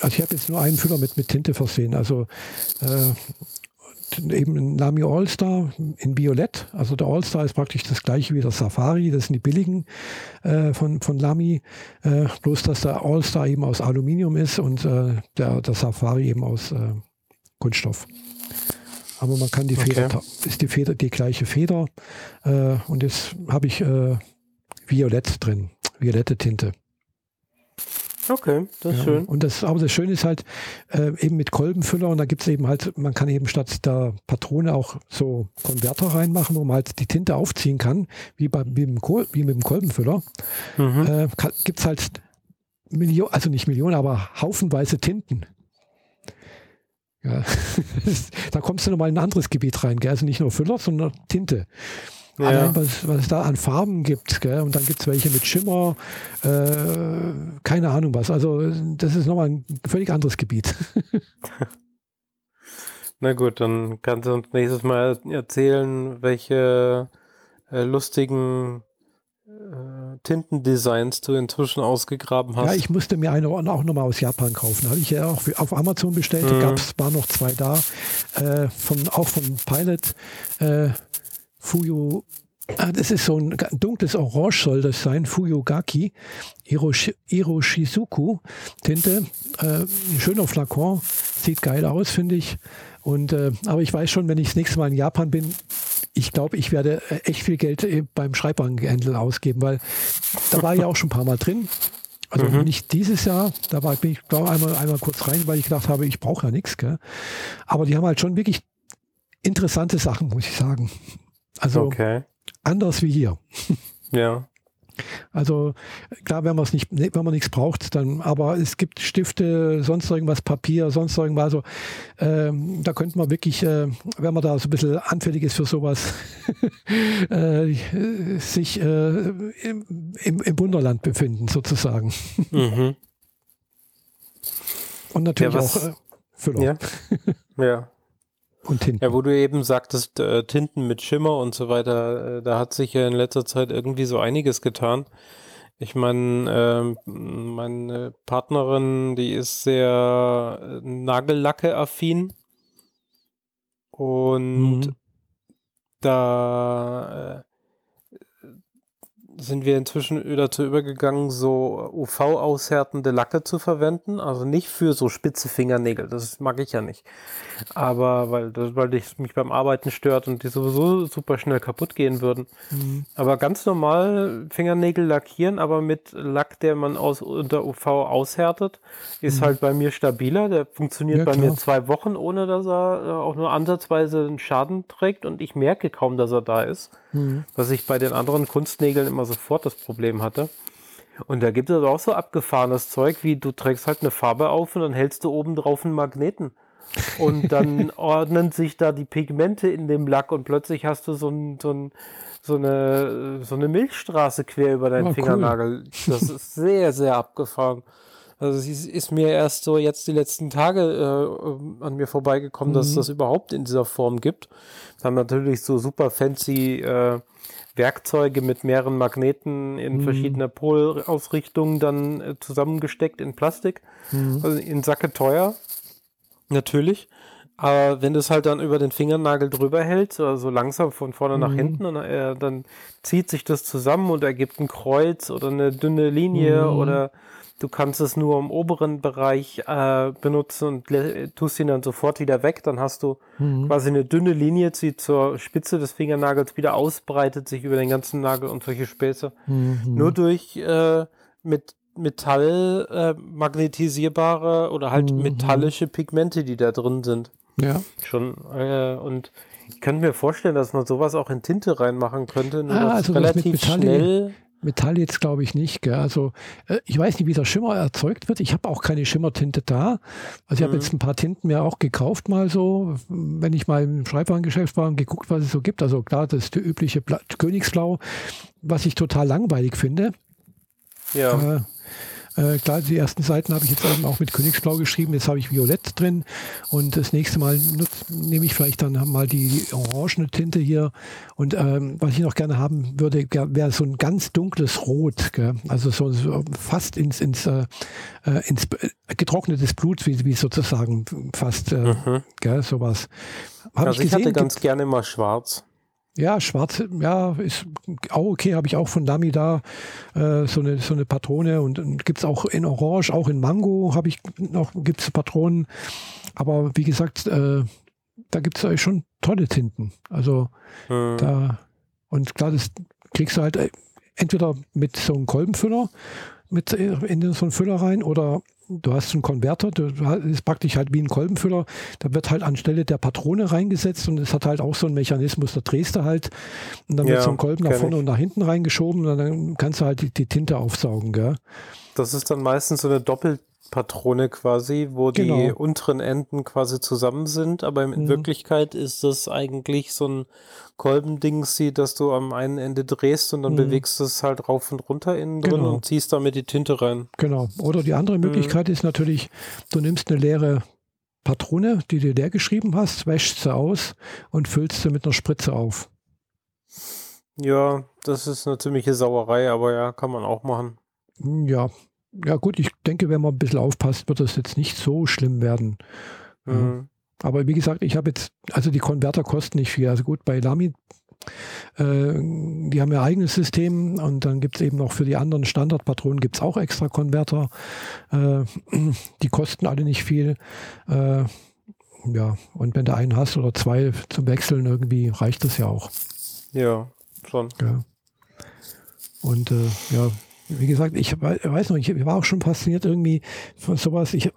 also ich habe jetzt nur einen Füller mit, mit Tinte versehen. Also äh, eben ein Lamy All-Star in Violett. Also der All-Star ist praktisch das gleiche wie der Safari. Das sind die billigen äh, von, von Lamy. Äh, bloß, dass der All-Star eben aus Aluminium ist und äh, der, der Safari eben aus äh, Kunststoff. Aber man kann die okay. Feder, ist die Feder die gleiche Feder. Äh, und jetzt habe ich äh, Violett drin, violette Tinte. Okay, das ist ja, schön. Und das, aber das Schöne ist halt äh, eben mit Kolbenfüller und da gibt es eben halt, man kann eben statt der Patrone auch so Konverter reinmachen, wo man halt die Tinte aufziehen kann, wie, bei, wie, mit, dem wie mit dem Kolbenfüller. Mhm. Äh, gibt es halt Millionen, also nicht Millionen, aber haufenweise Tinten. Ja. da kommst du nochmal in ein anderes Gebiet rein, gell? also nicht nur Füller, sondern Tinte. Ja. Allein was, was es da an Farben gibt. Gell? Und dann gibt es welche mit Schimmer, äh, keine Ahnung was. Also das ist nochmal ein völlig anderes Gebiet. Na gut, dann kannst du uns nächstes Mal erzählen, welche äh, lustigen äh, Tintendesigns du inzwischen ausgegraben hast. Ja, ich musste mir eine auch nochmal aus Japan kaufen. Habe ich ja auch auf Amazon bestellt. Mhm. Da gab's, waren noch zwei da. Äh, von, auch von Pilot. Äh, Fuyu, ah, das ist so ein dunkles Orange soll das sein, Fuyugaki, Hiroshi, Hiroshizuku Tinte, äh, ein schöner Flakon, sieht geil aus, finde ich. Und, äh, aber ich weiß schon, wenn ich das nächste Mal in Japan bin, ich glaube, ich werde äh, echt viel Geld äh, beim Schreibwarenhändler ausgeben, weil da war ich auch schon ein paar Mal drin. Also mhm. nicht dieses Jahr, da war, bin ich glaube einmal, einmal kurz rein, weil ich gedacht habe, ich brauche ja nichts. Aber die haben halt schon wirklich interessante Sachen, muss ich sagen. Also okay. anders wie hier. Ja. Also klar, wenn man es nicht, wenn man nichts braucht, dann, aber es gibt Stifte, sonst irgendwas, Papier, sonst irgendwas. Also ähm, da könnte man wirklich, äh, wenn man da so ein bisschen anfällig ist für sowas, äh, sich äh, im, im, Wunderland befinden, sozusagen. Mhm. Und natürlich ja, auch äh, Füller. Ja. ja. Und Tinten. Ja, wo du eben sagtest, äh, Tinten mit Schimmer und so weiter, äh, da hat sich ja in letzter Zeit irgendwie so einiges getan. Ich meine, äh, meine Partnerin, die ist sehr äh, Nagellacke-affin. Und mhm. da äh, sind wir inzwischen dazu übergegangen, so UV-aushärtende Lacke zu verwenden. Also nicht für so spitze Fingernägel, das mag ich ja nicht. Aber weil, das, weil ich mich beim Arbeiten stört und die sowieso super schnell kaputt gehen würden. Mhm. Aber ganz normal Fingernägel lackieren, aber mit Lack, der man aus, unter UV aushärtet, ist mhm. halt bei mir stabiler. Der funktioniert ja, bei mir zwei Wochen, ohne dass er äh, auch nur ansatzweise einen Schaden trägt und ich merke kaum, dass er da ist. Mhm. Was ich bei den anderen Kunstnägeln immer sofort das Problem hatte. Und da gibt es auch so abgefahrenes Zeug, wie du trägst halt eine Farbe auf und dann hältst du oben drauf einen Magneten. Und dann ordnen sich da die Pigmente in dem Lack und plötzlich hast du so, ein, so, ein, so, eine, so eine Milchstraße quer über deinen oh, Fingernagel. Cool. Das ist sehr, sehr abgefahren. Also es ist mir erst so jetzt die letzten Tage äh, an mir vorbeigekommen, mhm. dass es das überhaupt in dieser Form gibt. Wir haben natürlich so super fancy äh, Werkzeuge mit mehreren Magneten in mhm. verschiedener Polausrichtung dann äh, zusammengesteckt in Plastik. Mhm. Also in Sacke teuer. Natürlich. Aber wenn du es halt dann über den Fingernagel drüber hältst, oder so langsam von vorne mhm. nach hinten, und, äh, dann zieht sich das zusammen und ergibt ein Kreuz oder eine dünne Linie mhm. oder du kannst es nur im oberen Bereich äh, benutzen und tust ihn dann sofort wieder weg. Dann hast du mhm. quasi eine dünne Linie, die zur Spitze des Fingernagels wieder ausbreitet, sich über den ganzen Nagel und solche Späße. Mhm. Nur durch äh, mit Metall äh, magnetisierbare oder halt mhm. metallische Pigmente, die da drin sind. Ja. Schon, äh, und ich könnte mir vorstellen, dass man sowas auch in Tinte reinmachen könnte, nur ah, also relativ schnell. Metall jetzt glaube ich nicht. Gell? Also äh, ich weiß nicht, wie der Schimmer erzeugt wird. Ich habe auch keine Schimmertinte da. Also ich habe mhm. jetzt ein paar Tinten mir auch gekauft mal so, wenn ich mal im Schreibwarengeschäft war und geguckt, was es so gibt. Also klar, das ist der übliche Bla Königsblau, was ich total langweilig finde. Ja. Äh, äh, klar, die ersten Seiten habe ich jetzt eben auch mit Königsblau geschrieben. Jetzt habe ich Violett drin. Und das nächste Mal nehme ich vielleicht dann mal die orangene Tinte hier. Und ähm, was ich noch gerne haben würde, wäre so ein ganz dunkles Rot. Gell? Also so, so, fast ins, ins, äh, äh ins äh, getrocknetes Blut, wie, wie sozusagen fast äh, mhm. gell, sowas. Hab also ich, gesehen, ich hatte ganz gerne mal schwarz. Ja, schwarz, ja, ist auch okay, habe ich auch von Lamy da äh, so, eine, so eine Patrone und, und gibt es auch in Orange, auch in Mango habe ich noch, gibt es Patronen. Aber wie gesagt, äh, da gibt es schon tolle Tinten. Also hm. da, und klar, das kriegst du halt äh, entweder mit so einem Kolbenfüller mit äh, in so einen Füller rein oder du hast einen Konverter, das ist praktisch halt wie ein Kolbenfüller. Da wird halt anstelle der Patrone reingesetzt und es hat halt auch so einen Mechanismus, da drehst du halt und dann ja, wird so ein Kolben nach vorne ich. und nach hinten reingeschoben und dann kannst du halt die, die Tinte aufsaugen, gell? Das ist dann meistens so eine Doppel Patrone quasi, wo genau. die unteren Enden quasi zusammen sind, aber in mhm. Wirklichkeit ist das eigentlich so ein Kolbendings, dass du am einen Ende drehst und dann mhm. bewegst du es halt rauf und runter innen drin genau. und ziehst damit die Tinte rein. Genau. Oder die andere mhm. Möglichkeit mhm. ist natürlich, du nimmst eine leere Patrone, die du leer geschrieben hast, wäschst sie aus und füllst sie mit einer Spritze auf. Ja, das ist eine ziemliche Sauerei, aber ja, kann man auch machen. Ja, ja gut, ich denke, wenn man ein bisschen aufpasst, wird das jetzt nicht so schlimm werden. Mhm. Aber wie gesagt, ich habe jetzt, also die Konverter kosten nicht viel. Also gut, bei Lamy, äh, die haben ihr eigenes System und dann gibt es eben noch für die anderen Standardpatronen gibt es auch extra Konverter. Äh, die kosten alle nicht viel. Äh, ja, und wenn du einen hast oder zwei zum Wechseln irgendwie, reicht das ja auch. Ja, schon. Ja. Und äh, ja, wie gesagt, ich weiß noch, ich war auch schon fasziniert irgendwie von sowas. Ich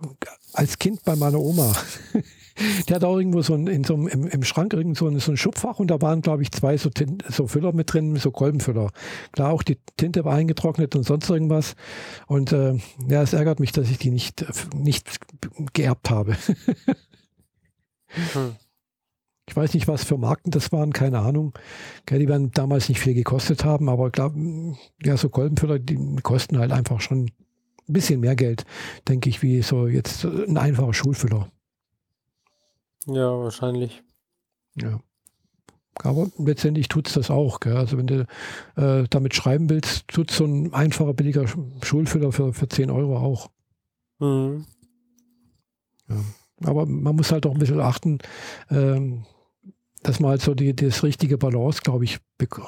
als Kind bei meiner Oma. Der hat auch irgendwo so ein, in so einem, im, im Schrank irgend so ein, so ein Schubfach und da waren, glaube ich, zwei so, Tint, so Füller mit drin, so Kolbenfüller. Klar, auch die Tinte war eingetrocknet und sonst irgendwas. Und äh, ja, es ärgert mich, dass ich die nicht, nicht geerbt habe. hm. Ich weiß nicht, was für Marken das waren, keine Ahnung. Die werden damals nicht viel gekostet haben, aber klar, ja, so Kolbenfüller, die kosten halt einfach schon ein bisschen mehr Geld, denke ich, wie so jetzt ein einfacher Schulfüller. Ja, wahrscheinlich. Ja. Aber letztendlich tut es das auch. Gell? Also wenn du äh, damit schreiben willst, tut so ein einfacher, billiger Schulfüller für, für 10 Euro auch. Mhm. Ja. Aber man muss halt auch ein bisschen achten, ähm, dass man halt so die, das richtige Balance, glaube ich,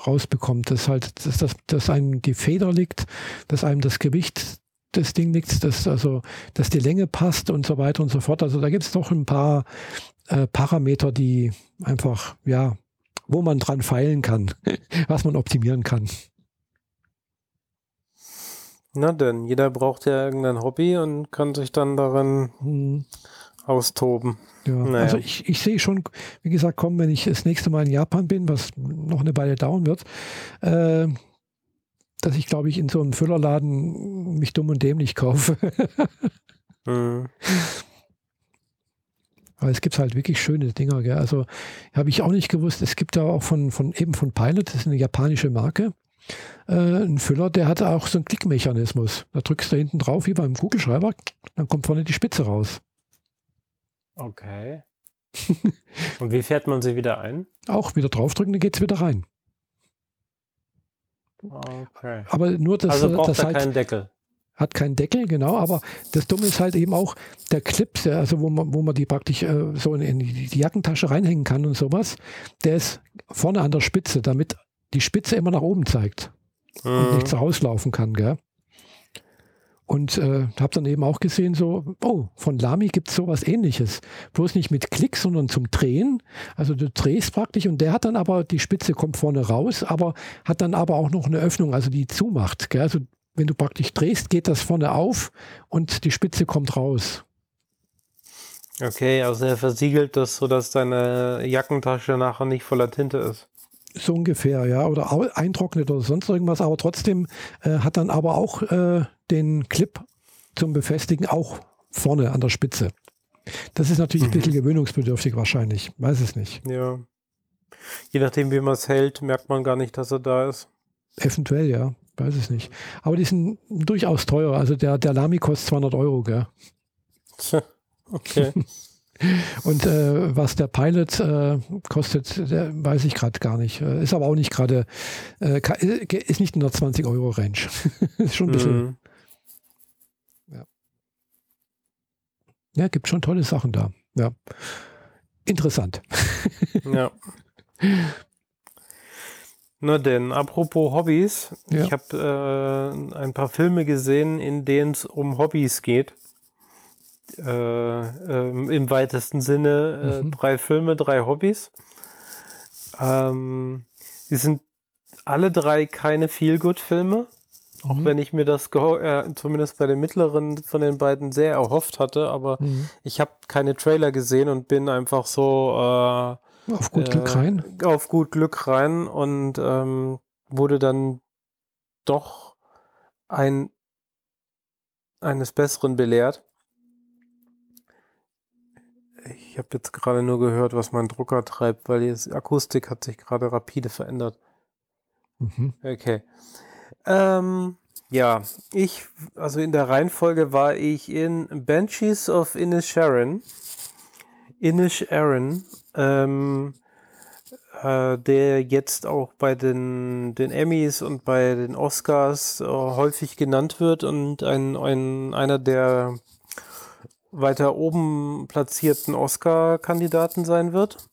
rausbekommt. Dass halt, dass, dass, dass einem die Feder liegt, dass einem das Gewicht des Ding liegt, dass also, dass die Länge passt und so weiter und so fort. Also da gibt es doch ein paar äh, Parameter, die einfach, ja, wo man dran feilen kann, was man optimieren kann. Na denn, jeder braucht ja irgendein Hobby und kann sich dann darin hm austoben. Ja, naja. also ich, ich sehe schon, wie gesagt, kommen, wenn ich das nächste Mal in Japan bin, was noch eine Weile dauern wird, äh, dass ich, glaube ich, in so einem Füllerladen mich dumm und dämlich kaufe. mhm. Aber es gibt halt wirklich schöne Dinger. Gell? Also habe ich auch nicht gewusst, es gibt da auch von, von eben von Pilot, das ist eine japanische Marke, äh, einen Füller, der hat auch so einen Klickmechanismus. Da drückst du hinten drauf, wie beim Kugelschreiber, dann kommt vorne die Spitze raus. Okay. Und wie fährt man sie wieder ein? Auch wieder draufdrücken, dann geht es wieder rein. Okay. Aber nur das, also braucht das halt keinen Deckel. Hat keinen Deckel, genau, aber das Dumme ist halt eben auch der Clip, also wo man, wo man die praktisch äh, so in, in die, Jackentasche reinhängen kann und sowas, der ist vorne an der Spitze, damit die Spitze immer nach oben zeigt mhm. und nicht zu rauslaufen kann, gell? Und äh, habe dann eben auch gesehen, so, oh, von Lamy gibt es sowas ähnliches. Bloß nicht mit Klick, sondern zum Drehen. Also du drehst praktisch und der hat dann aber, die Spitze kommt vorne raus, aber hat dann aber auch noch eine Öffnung, also die zumacht. Gell? Also wenn du praktisch drehst, geht das vorne auf und die Spitze kommt raus. Okay, also er versiegelt das, sodass deine Jackentasche nachher nicht voller Tinte ist. So ungefähr, ja. Oder eintrocknet oder sonst irgendwas, aber trotzdem äh, hat dann aber auch äh, den Clip zum Befestigen auch vorne an der Spitze. Das ist natürlich mhm. ein bisschen gewöhnungsbedürftig wahrscheinlich. Weiß es nicht. Ja. Je nachdem, wie man es hält, merkt man gar nicht, dass er da ist. Eventuell, ja weiß es nicht. Aber die sind durchaus teuer. Also der, der Lamy kostet 200 Euro, gell? Okay. Und äh, was der Pilot äh, kostet, der weiß ich gerade gar nicht. Äh, ist aber auch nicht gerade, äh, äh, ist nicht in der 20 Euro Range. ist schon ein bisschen. Mhm. Ja. ja, gibt schon tolle Sachen da. Ja. Interessant. ja. Na denn, apropos Hobbys. Ja. Ich habe äh, ein paar Filme gesehen, in denen es um Hobbys geht. Äh, äh, Im weitesten Sinne äh, mhm. drei Filme, drei Hobbys. Ähm, die sind alle drei keine Feel-Good-Filme. Auch mhm. wenn ich mir das äh, zumindest bei den mittleren von den beiden sehr erhofft hatte, aber mhm. ich habe keine Trailer gesehen und bin einfach so äh, auf gut Glück äh, rein. Auf gut Glück rein und ähm, wurde dann doch ein, eines Besseren belehrt. Ich habe jetzt gerade nur gehört, was mein Drucker treibt, weil die Akustik hat sich gerade rapide verändert. Mhm. Okay. Ähm, ja, ich, also in der Reihenfolge war ich in Banshees of Inish Sharon. Inish Aaron ähm, äh, der jetzt auch bei den, den Emmys und bei den Oscars äh, häufig genannt wird und ein, ein, einer der weiter oben platzierten Oscar-Kandidaten sein wird.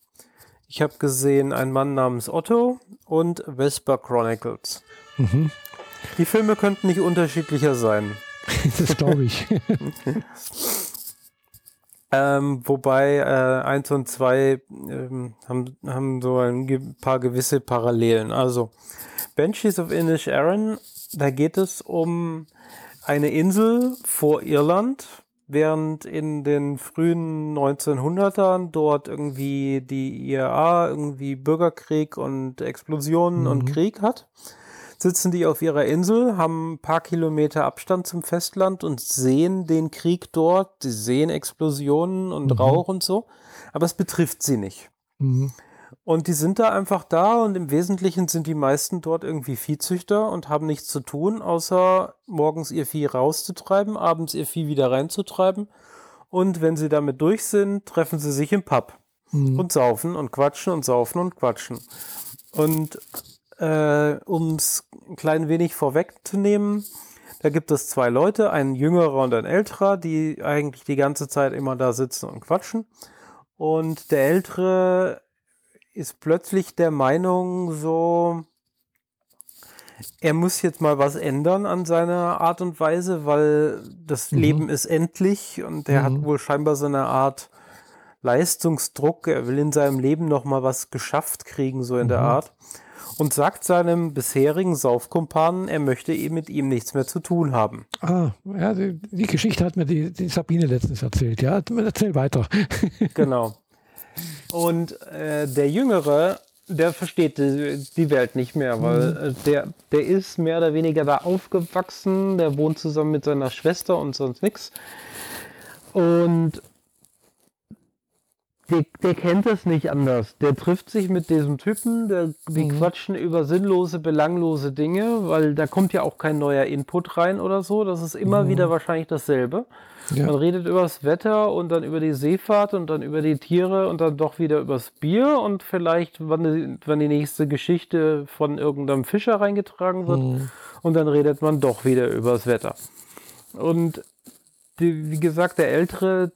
Ich habe gesehen einen Mann namens Otto und Vesper Chronicles. Mhm. Die Filme könnten nicht unterschiedlicher sein. das glaube ich. Ähm, wobei äh, 1 und 2 ähm, haben, haben so ein paar gewisse Parallelen. Also Banshees of Inish Aaron, da geht es um eine Insel vor Irland, während in den frühen 1900ern dort irgendwie die IRA irgendwie Bürgerkrieg und Explosionen mhm. und Krieg hat sitzen die auf ihrer Insel, haben ein paar Kilometer Abstand zum Festland und sehen den Krieg dort. Sie sehen Explosionen und mhm. Rauch und so, aber es betrifft sie nicht. Mhm. Und die sind da einfach da und im Wesentlichen sind die meisten dort irgendwie Viehzüchter und haben nichts zu tun, außer morgens ihr Vieh rauszutreiben, abends ihr Vieh wieder reinzutreiben. Und wenn sie damit durch sind, treffen sie sich im Pub mhm. und saufen und quatschen und saufen und quatschen. Und äh, um es ein klein wenig vorwegzunehmen, da gibt es zwei Leute, ein jüngerer und ein älterer, die eigentlich die ganze Zeit immer da sitzen und quatschen. Und der ältere ist plötzlich der Meinung, so, er muss jetzt mal was ändern an seiner Art und Weise, weil das mhm. Leben ist endlich und er mhm. hat wohl scheinbar so eine Art Leistungsdruck. Er will in seinem Leben noch mal was geschafft kriegen, so in mhm. der Art und sagt seinem bisherigen Saufkumpanen, er möchte eben mit ihm nichts mehr zu tun haben. Ah, ja, die, die Geschichte hat mir die, die, Sabine letztens erzählt. Ja, erzähl weiter. genau. Und äh, der Jüngere, der versteht die, die Welt nicht mehr, weil mhm. äh, der, der ist mehr oder weniger da aufgewachsen, der wohnt zusammen mit seiner Schwester und sonst nichts. Und der, der, kennt das nicht anders. Der trifft sich mit diesem Typen, der, die mhm. quatschen über sinnlose, belanglose Dinge, weil da kommt ja auch kein neuer Input rein oder so. Das ist immer mhm. wieder wahrscheinlich dasselbe. Ja. Man redet über das Wetter und dann über die Seefahrt und dann über die Tiere und dann doch wieder übers Bier und vielleicht, wann die, wann die nächste Geschichte von irgendeinem Fischer reingetragen wird. Mhm. Und dann redet man doch wieder über das Wetter. Und die, wie gesagt, der Ältere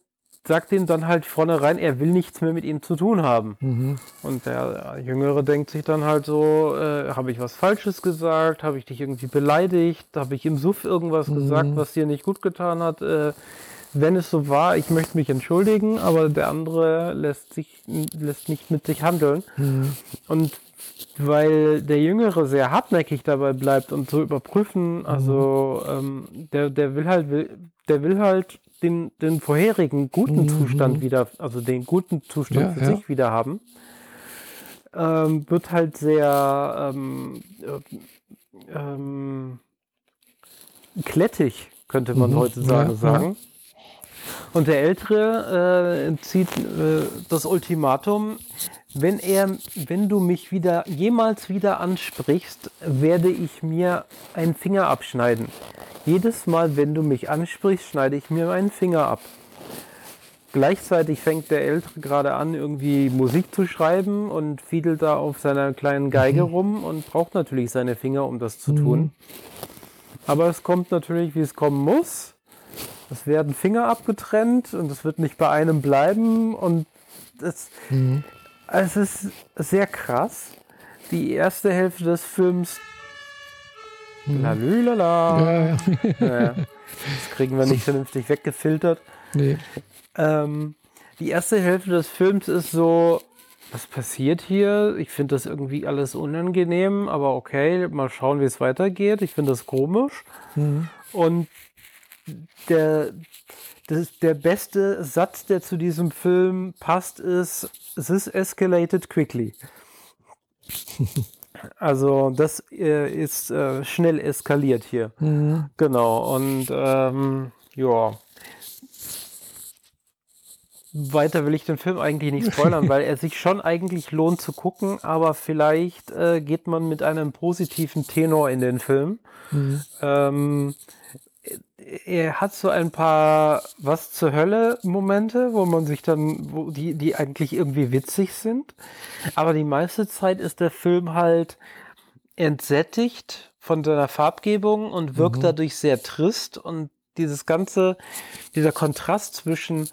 sagt ihm dann halt vornherein, er will nichts mehr mit ihm zu tun haben. Mhm. Und der Jüngere denkt sich dann halt so, äh, habe ich was Falsches gesagt, habe ich dich irgendwie beleidigt, habe ich im Suff irgendwas mhm. gesagt, was dir nicht gut getan hat. Äh, wenn es so war, ich möchte mich entschuldigen, aber der andere lässt sich lässt nicht mit sich handeln. Mhm. Und weil der Jüngere sehr hartnäckig dabei bleibt und so überprüfen, also mhm. ähm, der, der will halt, will, der will halt den, den vorherigen guten mhm. Zustand wieder, also den guten Zustand ja, für ja. sich wieder haben, ähm, wird halt sehr ähm, äh, ähm, klettig, könnte man mhm. heutzutage ja, sagen. Und der Ältere äh, zieht äh, das Ultimatum, wenn er, wenn du mich wieder jemals wieder ansprichst, werde ich mir einen Finger abschneiden. Jedes Mal, wenn du mich ansprichst, schneide ich mir meinen Finger ab. Gleichzeitig fängt der Ältere gerade an, irgendwie Musik zu schreiben und fiedelt da auf seiner kleinen Geige mhm. rum und braucht natürlich seine Finger, um das zu mhm. tun. Aber es kommt natürlich, wie es kommen muss. Es werden Finger abgetrennt und es wird nicht bei einem bleiben und es, mhm. Es ist sehr krass. Die erste Hälfte des Films Mhm. Lalülala. Ja, ja. ja, das kriegen wir nicht vernünftig weggefiltert. Nee. Ähm, die erste Hälfte des Films ist so, was passiert hier? Ich finde das irgendwie alles unangenehm, aber okay, mal schauen, wie es weitergeht. Ich finde das komisch. Mhm. Und der, das, der beste Satz, der zu diesem Film passt, ist: This escalated quickly. Also das äh, ist äh, schnell eskaliert hier. Mhm. Genau. Und ähm, ja. Weiter will ich den Film eigentlich nicht spoilern, weil er sich schon eigentlich lohnt zu gucken, aber vielleicht äh, geht man mit einem positiven Tenor in den Film. Mhm. Ähm, er hat so ein paar was zur Hölle Momente, wo man sich dann, wo die, die eigentlich irgendwie witzig sind. Aber die meiste Zeit ist der Film halt entsättigt von seiner Farbgebung und wirkt mhm. dadurch sehr trist und dieses ganze, dieser Kontrast zwischen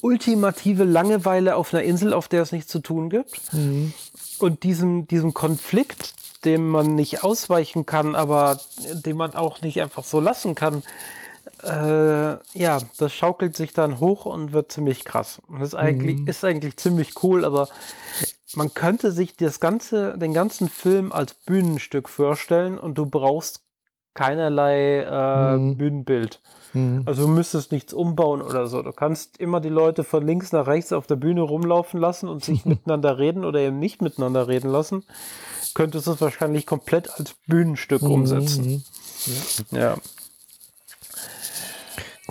ultimative Langeweile auf einer Insel, auf der es nichts zu tun gibt, mhm. und diesem, diesem Konflikt, dem man nicht ausweichen kann, aber den man auch nicht einfach so lassen kann. Äh, ja, das schaukelt sich dann hoch und wird ziemlich krass. Das ist eigentlich, mhm. ist eigentlich ziemlich cool, aber man könnte sich das ganze, den ganzen Film als Bühnenstück vorstellen und du brauchst keinerlei äh, mhm. Bühnenbild. Mhm. Also du müsstest nichts umbauen oder so. Du kannst immer die Leute von links nach rechts auf der Bühne rumlaufen lassen und sich miteinander reden oder eben nicht miteinander reden lassen könntest du es wahrscheinlich komplett als Bühnenstück mhm. umsetzen. Ja. ja.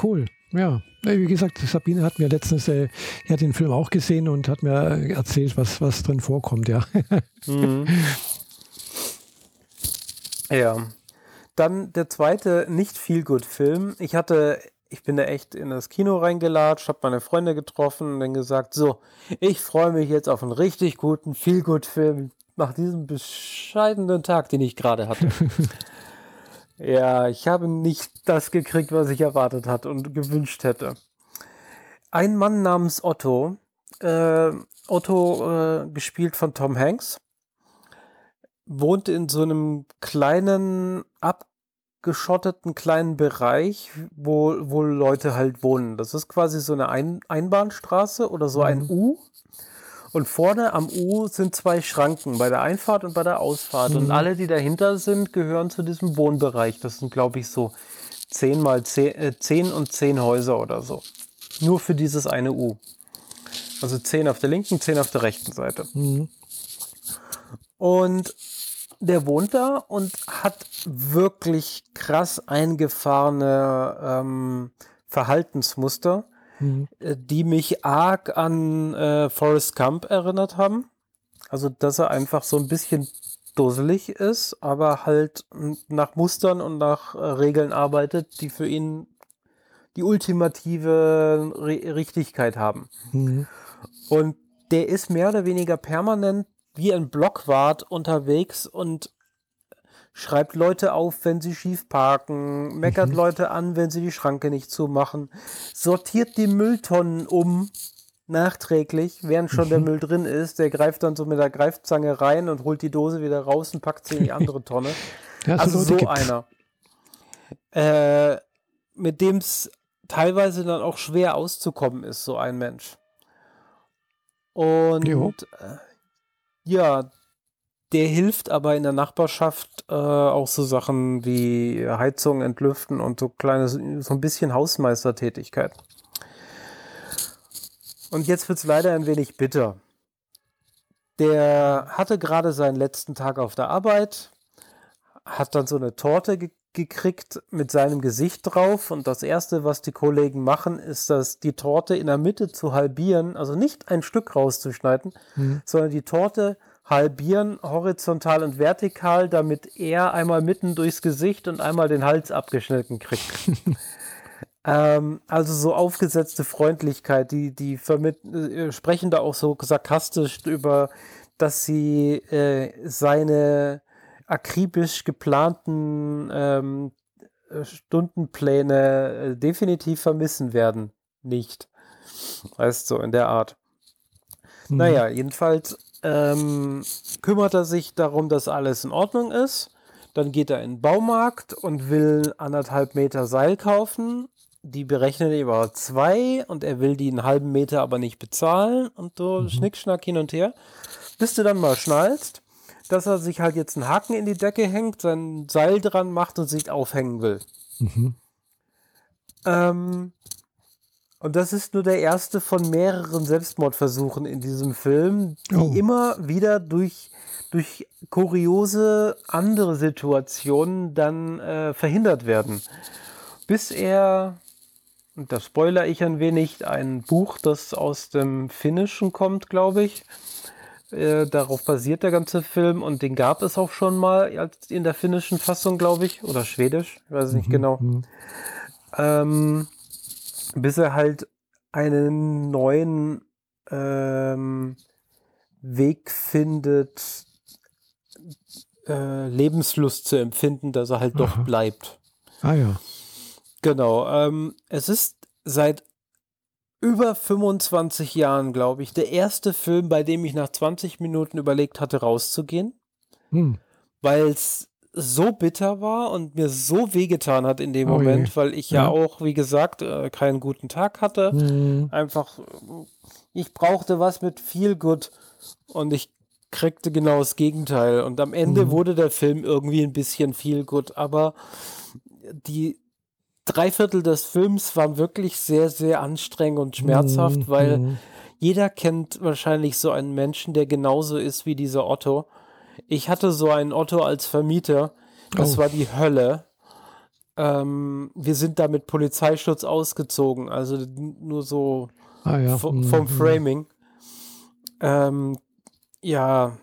Cool. Ja, wie gesagt, Sabine hat mir letztens, äh, die hat den Film auch gesehen und hat mir erzählt, was, was drin vorkommt, ja. Mhm. Ja. Dann der zweite nicht viel gut Film. Ich hatte, ich bin da echt in das Kino reingelatscht, habe meine Freunde getroffen und dann gesagt, so, ich freue mich jetzt auf einen richtig guten Feel Good Film nach diesem bescheidenen Tag, den ich gerade hatte. ja, ich habe nicht das gekriegt, was ich erwartet hatte und gewünscht hätte. Ein Mann namens Otto, äh, Otto, äh, gespielt von Tom Hanks, wohnt in so einem kleinen, abgeschotteten kleinen Bereich, wo, wo Leute halt wohnen. Das ist quasi so eine ein Einbahnstraße oder so ein mhm. U und vorne am U sind zwei Schranken, bei der Einfahrt und bei der Ausfahrt. Mhm. Und alle, die dahinter sind, gehören zu diesem Wohnbereich. Das sind, glaube ich, so zehn mal zehn, äh, zehn und zehn Häuser oder so. Nur für dieses eine U. Also zehn auf der linken, zehn auf der rechten Seite. Mhm. Und der wohnt da und hat wirklich krass eingefahrene ähm, Verhaltensmuster mhm. Äh, die mich arg an äh, Forrest Gump erinnert haben. Also, dass er einfach so ein bisschen dusselig ist, aber halt nach Mustern und nach äh, Regeln arbeitet, die für ihn die ultimative Re Richtigkeit haben. Mhm. Und der ist mehr oder weniger permanent wie ein Blockwart unterwegs und schreibt Leute auf, wenn sie schief parken, meckert mhm. Leute an, wenn sie die Schranke nicht zumachen, sortiert die Mülltonnen um, nachträglich, während schon mhm. der Müll drin ist. Der greift dann so mit der Greifzange rein und holt die Dose wieder raus und packt sie in die andere Tonne. ja, also so gibt's. einer. Äh, mit dem es teilweise dann auch schwer auszukommen ist, so ein Mensch. Und äh, ja, der hilft aber in der Nachbarschaft äh, auch so Sachen wie Heizung entlüften und so kleine, so ein bisschen Hausmeistertätigkeit. Und jetzt wird es leider ein wenig bitter. Der hatte gerade seinen letzten Tag auf der Arbeit, hat dann so eine Torte ge gekriegt mit seinem Gesicht drauf. Und das Erste, was die Kollegen machen, ist, dass die Torte in der Mitte zu halbieren, also nicht ein Stück rauszuschneiden, mhm. sondern die Torte halbieren, horizontal und vertikal, damit er einmal mitten durchs Gesicht und einmal den Hals abgeschnitten kriegt. Ähm, also so aufgesetzte Freundlichkeit, die, die äh, sprechen da auch so sarkastisch über, dass sie äh, seine akribisch geplanten ähm, Stundenpläne äh, definitiv vermissen werden. Nicht. Weißt du, so in der Art. Mhm. Naja, jedenfalls ähm, kümmert er sich darum, dass alles in Ordnung ist. Dann geht er in den Baumarkt und will anderthalb Meter Seil kaufen die berechnen über zwei und er will die einen halben Meter aber nicht bezahlen und so mhm. Schnickschnack hin und her. Bis du dann mal schnallst, dass er sich halt jetzt einen Haken in die Decke hängt, sein Seil dran macht und sich aufhängen will. Mhm. Ähm, und das ist nur der erste von mehreren Selbstmordversuchen in diesem Film, die oh. immer wieder durch, durch kuriose andere Situationen dann äh, verhindert werden. Bis er und da spoiler ich ein wenig, ein Buch, das aus dem Finnischen kommt, glaube ich. Äh, darauf basiert der ganze Film und den gab es auch schon mal in der finnischen Fassung, glaube ich, oder schwedisch, ich weiß nicht mhm. genau. Mhm. Ähm, bis er halt einen neuen ähm, Weg findet, äh, Lebenslust zu empfinden, dass er halt Aha. doch bleibt. Ah ja. Genau. Ähm, es ist seit über 25 Jahren, glaube ich, der erste Film, bei dem ich nach 20 Minuten überlegt hatte, rauszugehen. Hm. Weil es so bitter war und mir so wehgetan hat in dem oh Moment, je. weil ich ja. ja. auch, wie gesagt, äh, keinen guten Tag hatte. Hm. Einfach, ich brauchte was mit viel gut und ich kriegte genau das Gegenteil. Und am Ende hm. wurde der Film irgendwie ein bisschen viel gut, aber die drei Viertel des Films waren wirklich sehr, sehr anstrengend und schmerzhaft, mhm. weil mhm. jeder kennt wahrscheinlich so einen Menschen, der genauso ist wie dieser Otto. Ich hatte so einen Otto als Vermieter. Das oh. war die Hölle. Ähm, wir sind da mit Polizeischutz ausgezogen, also nur so ah, ja. vom mhm. Framing. Ähm, ja,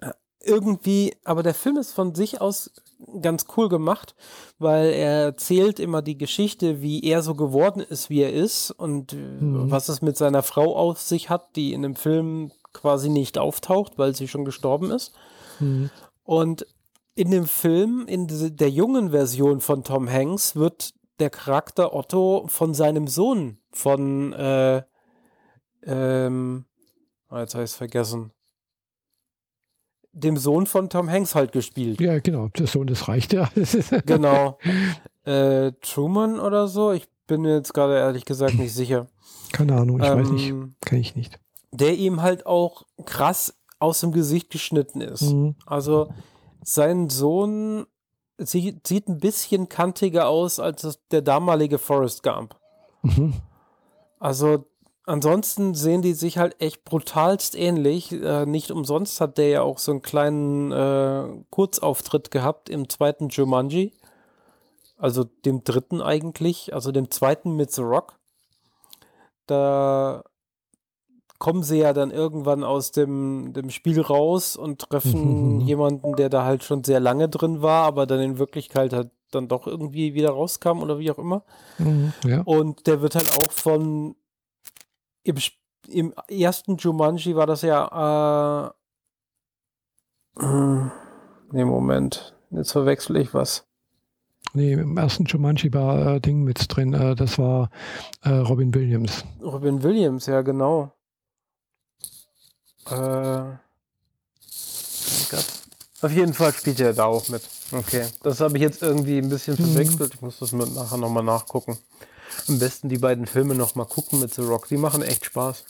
äh, irgendwie, aber der Film ist von sich aus ganz cool gemacht, weil er erzählt immer die Geschichte, wie er so geworden ist, wie er ist und mhm. was es mit seiner Frau auf sich hat, die in dem Film quasi nicht auftaucht, weil sie schon gestorben ist. Mhm. Und in dem Film, in der jungen Version von Tom Hanks, wird der Charakter Otto von seinem Sohn, von, äh, ähm, ah, jetzt habe ich es vergessen, dem Sohn von Tom Hanks halt gespielt. Ja, genau. Der Sohn, das reicht ja. genau. Äh, Truman oder so? Ich bin mir jetzt gerade ehrlich gesagt nicht sicher. Keine Ahnung, ich ähm, weiß nicht. Kann ich nicht. Der ihm halt auch krass aus dem Gesicht geschnitten ist. Mhm. Also sein Sohn sieht, sieht ein bisschen kantiger aus als der damalige Forrest Gump. Mhm. Also ansonsten sehen die sich halt echt brutalst ähnlich. Äh, nicht umsonst hat der ja auch so einen kleinen äh, Kurzauftritt gehabt im zweiten Jumanji. Also dem dritten eigentlich, also dem zweiten mit The Rock. da kommen sie ja dann irgendwann aus dem, dem Spiel raus und treffen jemanden, der da halt schon sehr lange drin war, aber dann in Wirklichkeit halt dann doch irgendwie wieder rauskam oder wie auch immer. Mhm, ja. Und der wird halt auch von im, im ersten Jumanji war das ja äh, nee, Moment. Jetzt verwechsel ich was. Nee, im ersten Jumanji war äh, Ding mit drin. Äh, das war äh, Robin Williams. Robin Williams, ja, genau. Äh, auf jeden Fall spielt er da auch mit. Okay, das habe ich jetzt irgendwie ein bisschen mhm. verwechselt. Ich muss das mit nachher nochmal nachgucken. Am besten die beiden Filme nochmal gucken mit The Rock. Die machen echt Spaß.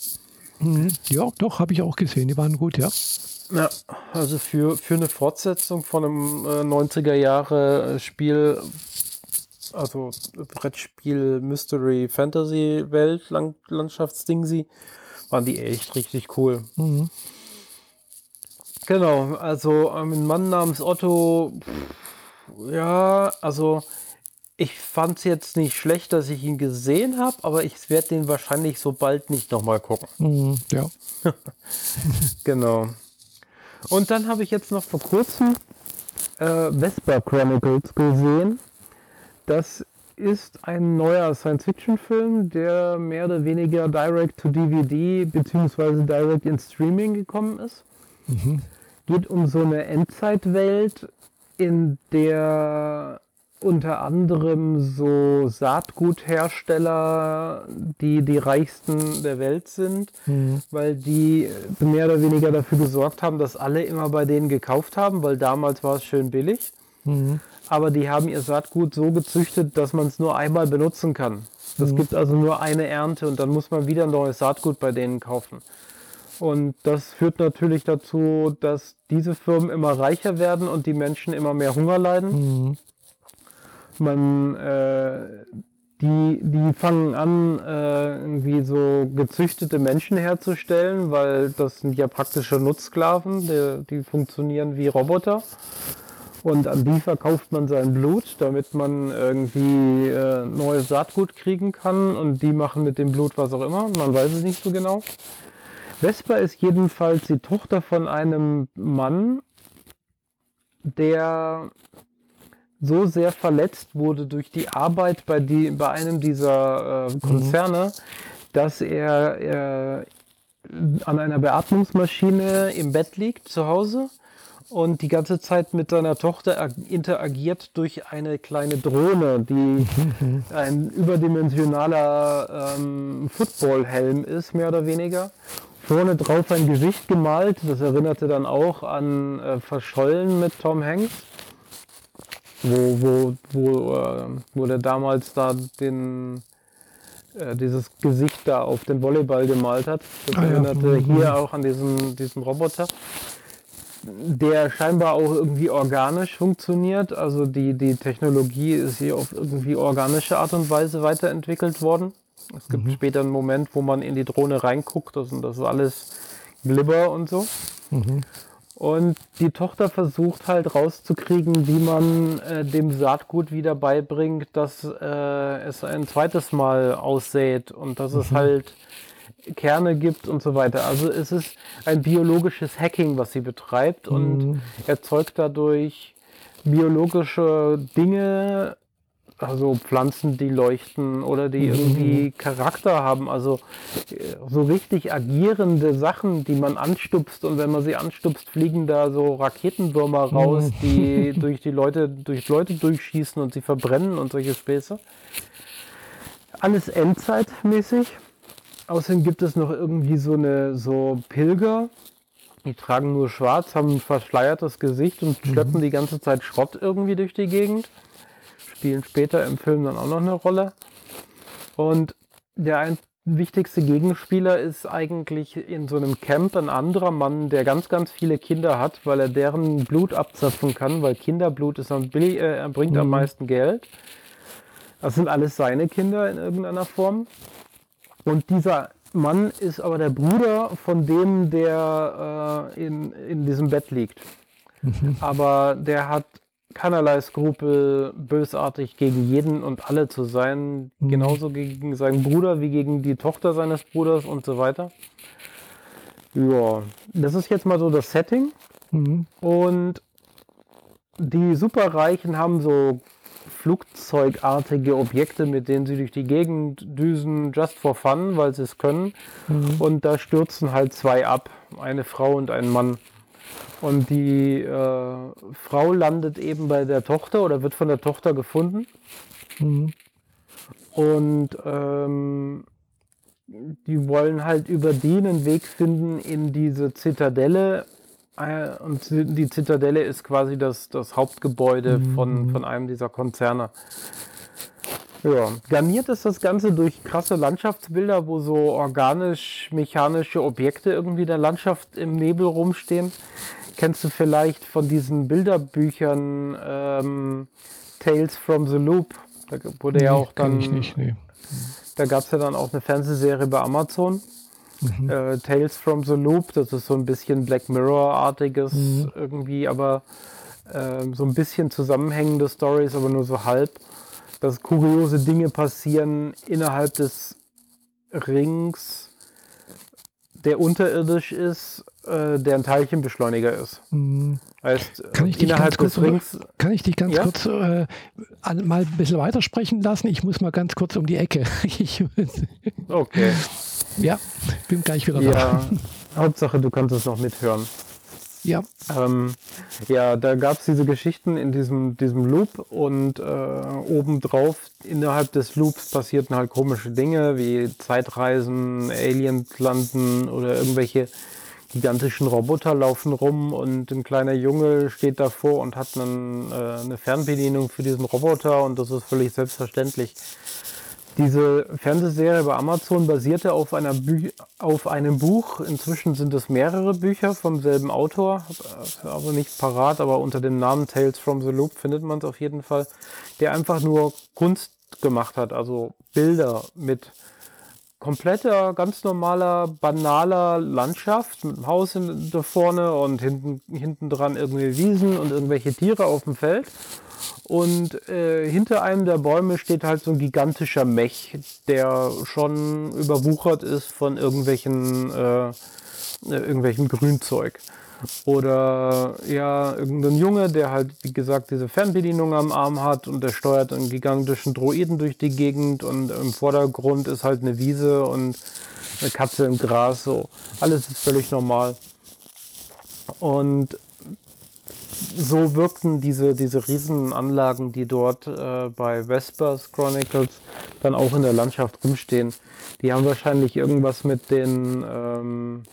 Mhm. Ja, doch, habe ich auch gesehen. Die waren gut, ja. Ja, also für, für eine Fortsetzung von einem äh, 90er Jahre Spiel, also Brettspiel Mystery Fantasy Welt Land, Landschaftsdingsi, waren die echt richtig cool. Mhm. Genau, also ähm, ein Mann namens Otto, pff, ja, also ich fand es jetzt nicht schlecht, dass ich ihn gesehen habe, aber ich werde den wahrscheinlich so bald nicht nochmal gucken. Mhm, ja. genau. Und dann habe ich jetzt noch vor kurzem äh, Vesper Chronicles gesehen. Das ist ein neuer Science-Fiction-Film, der mehr oder weniger direct to DVD bzw. direct in Streaming gekommen ist. Mhm. Geht um so eine Endzeitwelt, in der unter anderem so Saatguthersteller, die die reichsten der Welt sind, mhm. weil die mehr oder weniger dafür gesorgt haben, dass alle immer bei denen gekauft haben, weil damals war es schön billig. Mhm. Aber die haben ihr Saatgut so gezüchtet, dass man es nur einmal benutzen kann. Es mhm. gibt also nur eine Ernte und dann muss man wieder neues Saatgut bei denen kaufen. Und das führt natürlich dazu, dass diese Firmen immer reicher werden und die Menschen immer mehr Hunger leiden. Mhm man äh, die, die fangen an, äh, irgendwie so gezüchtete Menschen herzustellen, weil das sind ja praktische Nutzsklaven, die, die funktionieren wie Roboter. Und an die verkauft man sein Blut, damit man irgendwie äh, neues Saatgut kriegen kann. Und die machen mit dem Blut was auch immer. Man weiß es nicht so genau. Vespa ist jedenfalls die Tochter von einem Mann, der so sehr verletzt wurde durch die Arbeit bei, die, bei einem dieser äh, Konzerne, mhm. dass er äh, an einer Beatmungsmaschine im Bett liegt zu Hause und die ganze Zeit mit seiner Tochter interagiert durch eine kleine Drohne, die mhm. ein überdimensionaler ähm, Footballhelm ist, mehr oder weniger. Vorne drauf ein Gesicht gemalt, das erinnerte dann auch an äh, Verschollen mit Tom Hanks wo, wo, wo, äh, wo der damals da den, äh, dieses Gesicht da auf den Volleyball gemalt hat. Das ah, erinnerte ja. hier auch an diesen, diesen Roboter, der scheinbar auch irgendwie organisch funktioniert. Also die, die Technologie ist hier auf irgendwie organische Art und Weise weiterentwickelt worden. Es gibt mhm. später einen Moment, wo man in die Drohne reinguckt und das ist alles Glibber und so. Mhm. Und die Tochter versucht halt rauszukriegen, wie man äh, dem Saatgut wieder beibringt, dass äh, es ein zweites Mal aussät und dass mhm. es halt Kerne gibt und so weiter. Also es ist ein biologisches Hacking, was sie betreibt und mhm. erzeugt dadurch biologische Dinge, also Pflanzen, die leuchten oder die mhm. irgendwie Charakter haben. Also äh, so richtig agierende Sachen, die man anstupst und wenn man sie anstupst, fliegen da so Raketenwürmer raus, mhm. die durch die Leute, durch Leute durchschießen und sie verbrennen und solche Späße. Alles endzeitmäßig. Außerdem gibt es noch irgendwie so eine so Pilger, die tragen nur schwarz, haben ein verschleiertes Gesicht und schleppen mhm. die ganze Zeit Schrott irgendwie durch die Gegend spielen später im Film dann auch noch eine Rolle. Und der wichtigste Gegenspieler ist eigentlich in so einem Camp ein anderer Mann, der ganz, ganz viele Kinder hat, weil er deren Blut abzapfen kann, weil Kinderblut ist am billig, äh, bringt mhm. am meisten Geld. Das sind alles seine Kinder in irgendeiner Form. Und dieser Mann ist aber der Bruder von dem, der äh, in, in diesem Bett liegt. Mhm. Aber der hat keinerlei Skrupel, bösartig gegen jeden und alle zu sein, mhm. genauso gegen seinen Bruder wie gegen die Tochter seines Bruders und so weiter. Ja, das ist jetzt mal so das Setting. Mhm. Und die Superreichen haben so flugzeugartige Objekte, mit denen sie durch die Gegend düsen, just for fun, weil sie es können. Mhm. Und da stürzen halt zwei ab, eine Frau und ein Mann. Und die äh, Frau landet eben bei der Tochter oder wird von der Tochter gefunden. Mhm. Und ähm, die wollen halt über die einen Weg finden in diese Zitadelle. Äh, und die Zitadelle ist quasi das, das Hauptgebäude mhm. von, von einem dieser Konzerne. Ja, garniert ist das Ganze durch krasse Landschaftsbilder, wo so organisch-mechanische Objekte irgendwie der Landschaft im Nebel rumstehen. Kennst du vielleicht von diesen Bilderbüchern ähm, Tales from the Loop? Da wurde nee, ja auch dann. Ich nicht, nee. Da gab es ja dann auch eine Fernsehserie bei Amazon. Mhm. Äh, Tales from the Loop, das ist so ein bisschen Black Mirror-artiges mhm. irgendwie, aber äh, so ein bisschen zusammenhängende Stories, aber nur so halb dass kuriose Dinge passieren innerhalb des Rings, der unterirdisch ist, äh, der ein Teilchenbeschleuniger ist. Mhm. Heißt, kann ich dich innerhalb ganz des Rings. Kann ich dich ganz ja? kurz äh, an, mal ein bisschen weitersprechen lassen? Ich muss mal ganz kurz um die Ecke. okay. Ja, bin gleich wieder ja, da. Hauptsache, du kannst es noch mithören. Ja. Ähm, ja, da gab es diese Geschichten in diesem, diesem Loop und äh, obendrauf innerhalb des Loops passierten halt komische Dinge wie Zeitreisen, Aliens landen oder irgendwelche gigantischen Roboter laufen rum und ein kleiner Junge steht davor und hat einen, äh, eine Fernbedienung für diesen Roboter und das ist völlig selbstverständlich. Diese Fernsehserie bei Amazon basierte auf, einer Bü auf einem Buch. Inzwischen sind es mehrere Bücher vom selben Autor, aber nicht parat, aber unter dem Namen Tales from the Loop findet man es auf jeden Fall, der einfach nur Kunst gemacht hat, also Bilder mit kompletter, ganz normaler, banaler Landschaft mit einem Haus da vorne und hinten, hinten dran irgendwie Wiesen und irgendwelche Tiere auf dem Feld. Und äh, hinter einem der Bäume steht halt so ein gigantischer Mech, der schon überwuchert ist von irgendwelchen, äh, äh irgendwelchen Grünzeug. Oder ja, irgendein Junge, der halt, wie gesagt, diese Fernbedienung am Arm hat und der steuert einen gigantischen Droiden durch die Gegend und im Vordergrund ist halt eine Wiese und eine Katze im Gras. So, alles ist völlig normal. Und so wirkten diese, diese Riesenanlagen, die dort äh, bei Vespers Chronicles dann auch in der Landschaft rumstehen. Die haben wahrscheinlich irgendwas mit den ähm,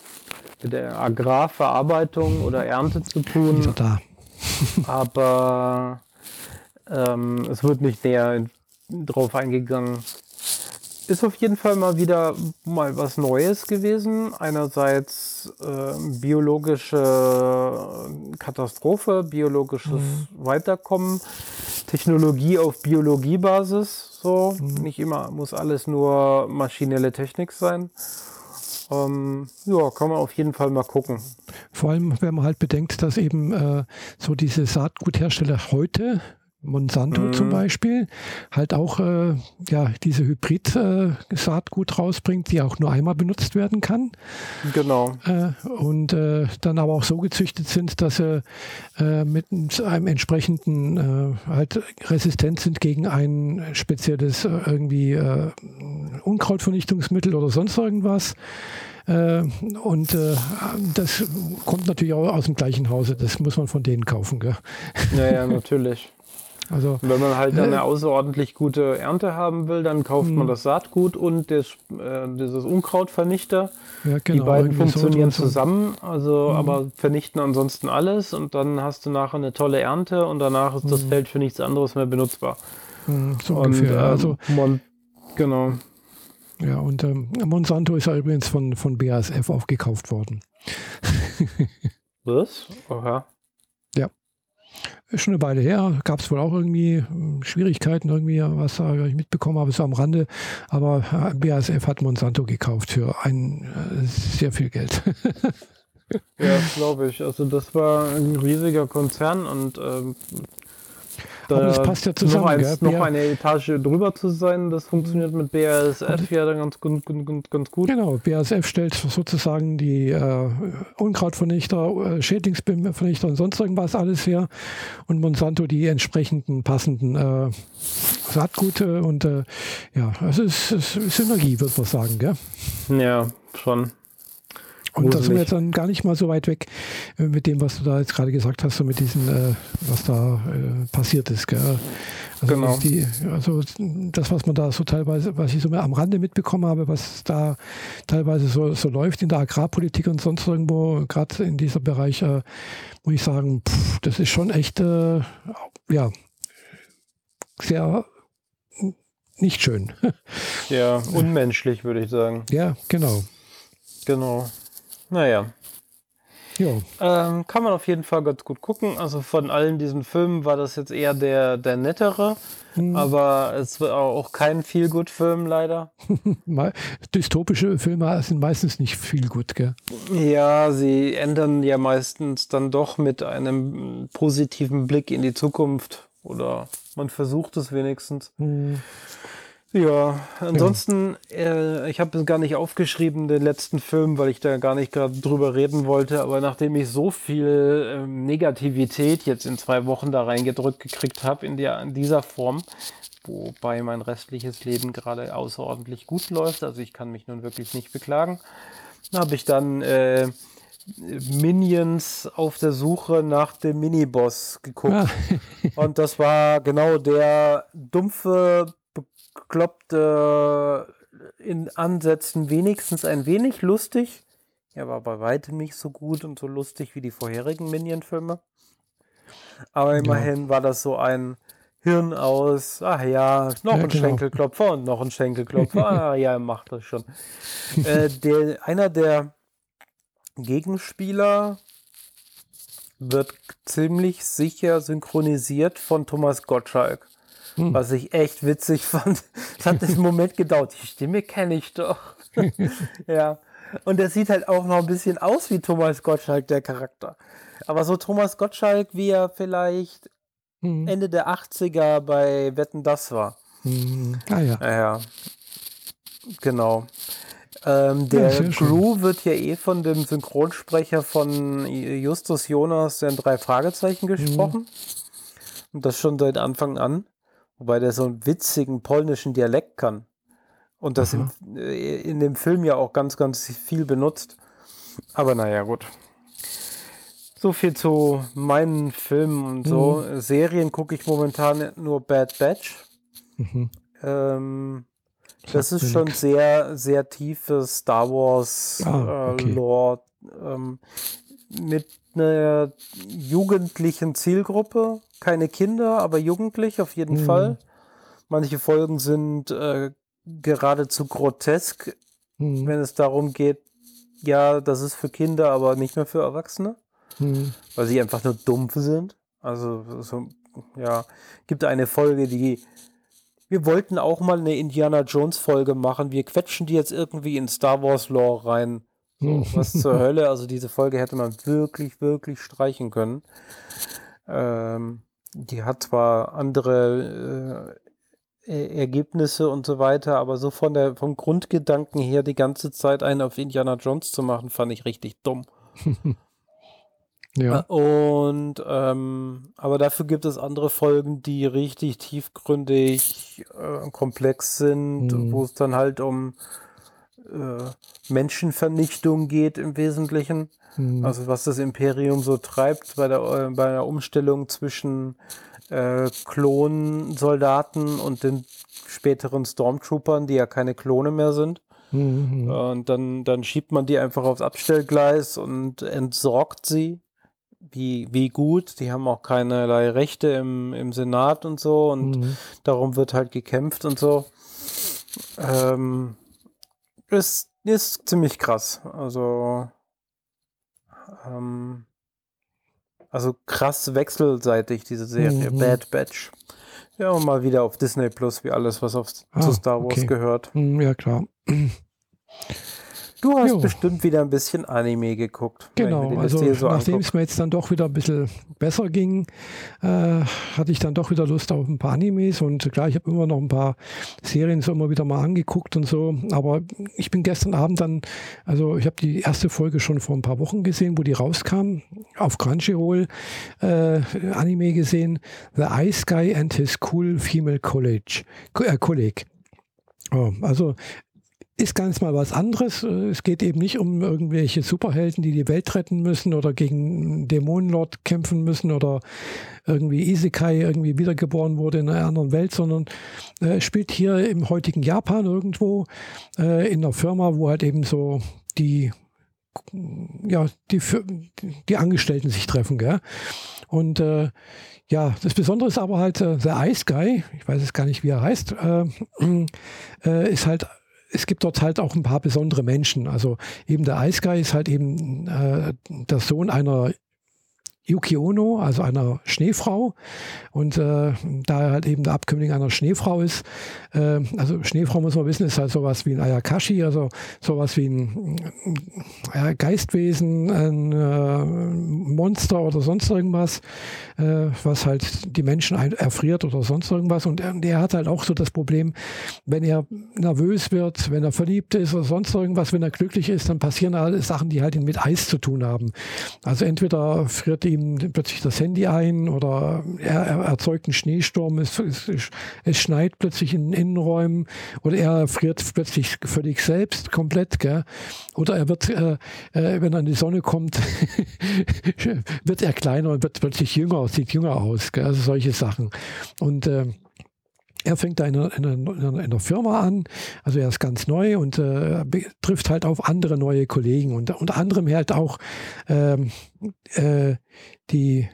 mit der Agrarverarbeitung oder Ernte zu tun. Da. aber ähm, es wird nicht näher drauf eingegangen. Ist auf jeden Fall mal wieder mal was Neues gewesen. Einerseits äh, biologische Katastrophe, biologisches mhm. Weiterkommen, Technologie auf Biologiebasis. So, mhm. nicht immer muss alles nur maschinelle Technik sein. Ähm, ja, kann man auf jeden Fall mal gucken. Vor allem, wenn man halt bedenkt, dass eben äh, so diese Saatguthersteller heute Monsanto mhm. zum Beispiel halt auch äh, ja, diese Hybrid-Saatgut äh, rausbringt, die auch nur einmal benutzt werden kann. Genau. Äh, und äh, dann aber auch so gezüchtet sind, dass sie äh, mit einem entsprechenden äh, halt resistent sind gegen ein spezielles irgendwie Unkrautvernichtungsmittel oder sonst irgendwas. und das kommt natürlich auch aus dem gleichen Hause. Das muss man von denen kaufen. Gell? Ja, ja, natürlich. Also, wenn man halt eine außerordentlich gute Ernte haben will, dann kauft man hm. das Saatgut und das, äh, dieses Unkrautvernichter. Ja, genau, Die beiden funktionieren so zusammen, also mhm. aber vernichten ansonsten alles und dann hast du nachher eine tolle Ernte und danach ist das mhm. Feld für nichts anderes mehr benutzbar. Mhm, so und, ungefähr. Ähm, also, Mon genau. Ja, und ähm, Monsanto ist ja übrigens von, von BASF aufgekauft worden. Was? Aha. Ist schon eine Weile her. Gab es wohl auch irgendwie hm, Schwierigkeiten, irgendwie, was ich mitbekommen habe, so am Rande. Aber äh, BASF hat Monsanto gekauft für ein äh, sehr viel Geld. ja, glaube ich. Also das war ein riesiger Konzern und ähm, Da das passt ja zusammen. Noch, eins, noch eine Etage drüber zu sein, das funktioniert mit BASF ja dann ganz, ganz, ganz, gut. Genau, BASF stellt sozusagen die äh, Unkrautvernichter, äh, Schädlingsvernichter und sonst irgendwas alles her und Monsanto die entsprechenden passenden äh, Saatgute und äh, ja, es ist, es ist Synergie, würde man sagen, gell? Ja, schon. Und da sind wir jetzt dann gar nicht mal so weit weg äh, mit dem, was du da jetzt gerade gesagt hast, so mit diesem, äh, was da äh, passiert ist. Gell? Also, genau. Die, also das, was man da so teilweise, was ich so am Rande mitbekommen habe, was da teilweise so, so läuft in der Agrarpolitik und sonst irgendwo, gerade in diesem Bereich, äh, muss ich sagen, pff, das ist schon echt, äh, ja, sehr nicht schön. Ja, unmenschlich, würde ich sagen. Ja, genau. Genau. Naja. Ähm, kann man auf jeden Fall ganz gut gucken. Also von allen diesen Filmen war das jetzt eher der, der nettere. Mhm. Aber es war auch kein viel gut Film leider. Dystopische Filme sind meistens nicht viel gut, gell? Ja, sie ändern ja meistens dann doch mit einem positiven Blick in die Zukunft. Oder man versucht es wenigstens. Mhm. Ja, ansonsten, ja. Äh, ich habe es gar nicht aufgeschrieben, den letzten Film, weil ich da gar nicht gerade drüber reden wollte, aber nachdem ich so viel ähm, Negativität jetzt in zwei Wochen da reingedrückt gekriegt habe in, in dieser Form, wobei mein restliches Leben gerade außerordentlich gut läuft, also ich kann mich nun wirklich nicht beklagen, habe ich dann äh, Minions auf der Suche nach dem Miniboss geguckt. Ah. Und das war genau der dumpfe bekloppte in Ansätzen wenigstens ein wenig lustig. Er war bei weitem nicht so gut und so lustig wie die vorherigen Minion-Filme. Aber immerhin ja. war das so ein Hirn aus, ach ja, noch ja, ein genau. Schenkelklopfer und noch ein Schenkelklopfer. ah ja, er macht das schon. äh, der, einer der Gegenspieler wird ziemlich sicher synchronisiert von Thomas Gottschalk. Hm. Was ich echt witzig fand. Es hat einen Moment gedauert. Die Stimme kenne ich doch. ja. Und er sieht halt auch noch ein bisschen aus wie Thomas Gottschalk, der Charakter. Aber so Thomas Gottschalk, wie er vielleicht hm. Ende der 80er bei Wetten das war. Hm. Ah ja. Ja, genau. Ähm, der ja, Gru wird ja eh von dem Synchronsprecher von Justus Jonas in drei Fragezeichen gesprochen. Mhm. Und das schon seit Anfang an. Wobei der so einen witzigen polnischen Dialekt kann. Und das in, äh, in, dem Film ja auch ganz, ganz viel benutzt. Aber naja, gut. So viel zu meinen Filmen und so. Mhm. Serien gucke ich momentan nur Bad Batch. Mhm. Ähm, das ist schon sehr, sehr tiefes Star Wars ah, okay. äh, Lore. Ähm, mit einer jugendlichen Zielgruppe. Keine Kinder, aber jugendlich auf jeden mhm. Fall. Manche Folgen sind äh, geradezu grotesk, mhm. wenn es darum geht, ja, das ist für Kinder, aber nicht mehr für Erwachsene. Mhm. Weil sie einfach nur dumpf sind. Also, so, ja, gibt eine Folge, die wir wollten auch mal eine Indiana Jones Folge machen. Wir quetschen die jetzt irgendwie in Star Wars Lore rein. So, was zur Hölle? Also diese Folge hätte man wirklich, wirklich streichen können. Ähm, die hat zwar andere äh, Ergebnisse und so weiter, aber so von der vom Grundgedanken her die ganze Zeit einen auf Indiana Jones zu machen, fand ich richtig dumm. ja. Äh, und ähm, aber dafür gibt es andere Folgen, die richtig tiefgründig äh, komplex sind, mhm. wo es dann halt um äh, Menschenvernichtung geht im Wesentlichen. Mhm. Also was das Imperium so treibt bei der, äh, bei der Umstellung zwischen äh, Klonsoldaten und den späteren Stormtroopern, die ja keine Klone mehr sind. Mhm. Und dann, dann schiebt man die einfach aufs Abstellgleis und entsorgt sie. Wie, wie gut. Die haben auch keinerlei Rechte im, im Senat und so. Und mhm. darum wird halt gekämpft und so. Ähm, ist, ist ziemlich krass. Also, ähm, also krass wechselseitig, diese Serie. Mhm. Bad Batch. Ja, und mal wieder auf Disney Plus, wie alles, was auf, ah, zu Star Wars okay. gehört. Mhm, ja, klar. Du hast jo. bestimmt wieder ein bisschen Anime geguckt. Genau, also so nachdem es mir jetzt dann doch wieder ein bisschen besser ging, äh, hatte ich dann doch wieder Lust auf ein paar Animes und klar, ich habe immer noch ein paar Serien so immer wieder mal angeguckt und so, aber ich bin gestern Abend dann, also ich habe die erste Folge schon vor ein paar Wochen gesehen, wo die rauskam, auf Crunchyroll äh, Anime gesehen, The Ice Guy and His Cool Female College, äh, Colleague. Oh, also ist ganz mal was anderes. Es geht eben nicht um irgendwelche Superhelden, die die Welt retten müssen oder gegen Dämonenlord kämpfen müssen oder irgendwie Isekai irgendwie wiedergeboren wurde in einer anderen Welt, sondern äh, spielt hier im heutigen Japan irgendwo äh, in einer Firma, wo halt eben so die ja, die, die Angestellten sich treffen, gell? Und äh, ja, das Besondere ist aber halt, äh, The Ice Guy, ich weiß jetzt gar nicht, wie er heißt, äh, äh, ist halt es gibt dort halt auch ein paar besondere Menschen. Also eben der Ice Guy ist halt eben äh, der Sohn einer Yuki Ono, also einer Schneefrau. Und äh, da er halt eben der Abkömmling einer Schneefrau ist, äh, also Schneefrau muss man wissen, ist halt sowas wie ein Ayakashi, also sowas wie ein äh, Geistwesen, ein äh, Monster oder sonst irgendwas, äh, was halt die Menschen erfriert oder sonst irgendwas. Und er, der hat halt auch so das Problem, wenn er nervös wird, wenn er verliebt ist oder sonst irgendwas, wenn er glücklich ist, dann passieren alle Sachen, die halt mit Eis zu tun haben. Also entweder friert die ihm plötzlich das Handy ein oder er, er erzeugt einen Schneesturm, es, es, es, schneit plötzlich in Innenräumen oder er friert plötzlich völlig selbst komplett. Gell? Oder er wird, äh, äh, wenn in die Sonne kommt, wird er kleiner und wird plötzlich jünger, sieht jünger aus. Gell? Also solche Sachen. Und äh, er fängt da in einer, in, einer, in einer, Firma an, also er ist ganz neu und äh, trifft halt auf andere neue Kollegen und unter anderem halt auch ähm, äh, die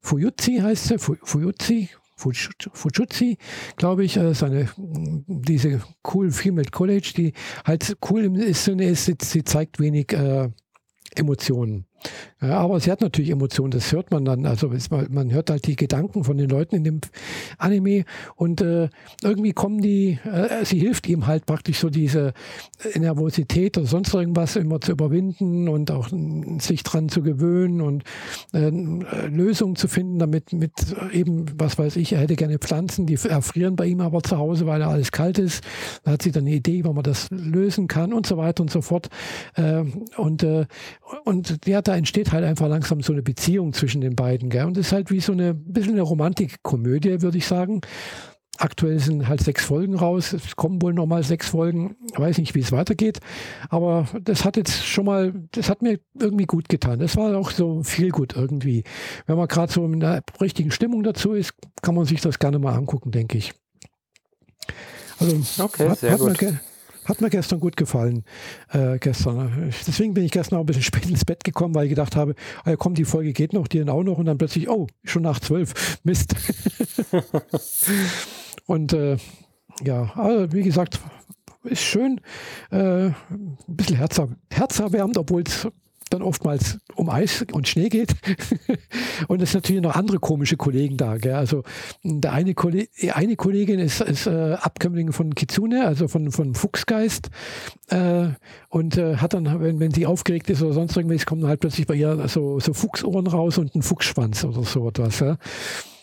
Fujutsi heißt sie, Fujutsi, Fujutsi, glaube ich, äh, seine, diese cool Female College, die halt cool im Sinne ist, sie, sie zeigt wenig äh, Emotionen. Ja, aber sie hat natürlich Emotionen, das hört man dann. Also man hört halt die Gedanken von den Leuten in dem Anime und äh, irgendwie kommen die, äh, sie hilft ihm halt praktisch so diese Nervosität oder sonst irgendwas immer zu überwinden und auch sich dran zu gewöhnen und äh, Lösungen zu finden, damit mit eben, was weiß ich, er hätte gerne Pflanzen, die erfrieren bei ihm aber zu Hause, weil er alles kalt ist. Da hat sie dann eine Idee, wie man das lösen kann und so weiter und so fort. Äh, und, äh, und ja, da entsteht halt einfach langsam so eine Beziehung zwischen den beiden. Gell? Und das ist halt wie so eine bisschen eine Romantikkomödie, würde ich sagen. Aktuell sind halt sechs Folgen raus. Es kommen wohl nochmal sechs Folgen. Ich weiß nicht, wie es weitergeht. Aber das hat jetzt schon mal, das hat mir irgendwie gut getan. Das war auch so viel gut irgendwie. Wenn man gerade so in der richtigen Stimmung dazu ist, kann man sich das gerne mal angucken, denke ich. Also okay, hat, sehr hat gut. Mir, hat mir gestern gut gefallen. Äh, gestern. Deswegen bin ich gestern auch ein bisschen spät ins Bett gekommen, weil ich gedacht habe, ja, komm, die Folge geht noch, die dann auch noch und dann plötzlich, oh, schon nach zwölf. Mist. und äh, ja, also wie gesagt, ist schön, äh, ein bisschen herzer, herzerwärmend, obwohl es dann oftmals um Eis und Schnee geht. und es sind natürlich noch andere komische Kollegen da. Gell? Also der eine, Kolleg eine Kollegin ist, ist äh, Abkömmling von Kitsune, also von, von Fuchsgeist. Äh, und äh, hat dann, wenn, wenn sie aufgeregt ist oder sonst irgendwas, kommen halt plötzlich bei ihr so, so Fuchsohren raus und ein Fuchsschwanz oder so etwas. Ja?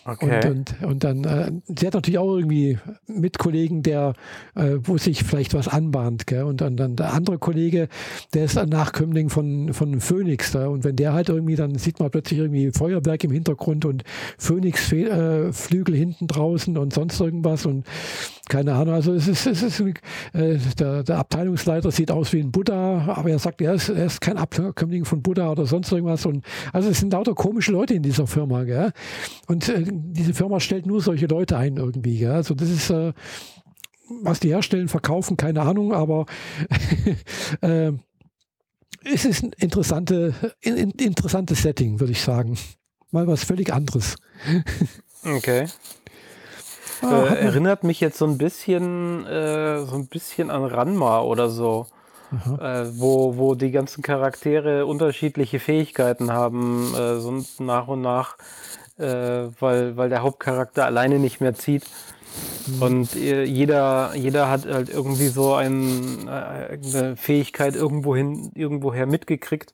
Okay. Und, und, und dann, äh, sie hat natürlich auch irgendwie Mitkollegen, der, äh, wo sich vielleicht was anbahnt. Gell? Und dann, dann der andere Kollege, der ist ein Nachkömmling von, von Phoenix. Da. Und wenn der halt irgendwie, dann sieht man plötzlich irgendwie Feuerwerk im Hintergrund und Phoenix-Flügel äh, hinten draußen und sonst irgendwas. Und keine Ahnung, also es ist, es ist äh, der, der Abteilungsleiter sieht aus wie ein Buddha, aber er sagt, er ist, er ist kein Abkömmling von Buddha oder sonst irgendwas. Und also es sind lauter komische Leute in dieser Firma. Gell? Und äh, diese Firma stellt nur solche Leute ein irgendwie. Gell? Also das ist, äh, was die herstellen, verkaufen, keine Ahnung, aber äh, es ist ein interessante, in, interessantes Setting, würde ich sagen. Mal was völlig anderes. okay. Ah, äh, erinnert mich jetzt so ein bisschen, äh, so ein bisschen an Ranma oder so. Äh, wo, wo die ganzen Charaktere unterschiedliche Fähigkeiten haben, äh, so nach und nach, äh, weil, weil der Hauptcharakter alleine nicht mehr zieht. Mhm. Und äh, jeder, jeder hat halt irgendwie so ein, äh, eine Fähigkeit irgendwohin, irgendwoher mitgekriegt.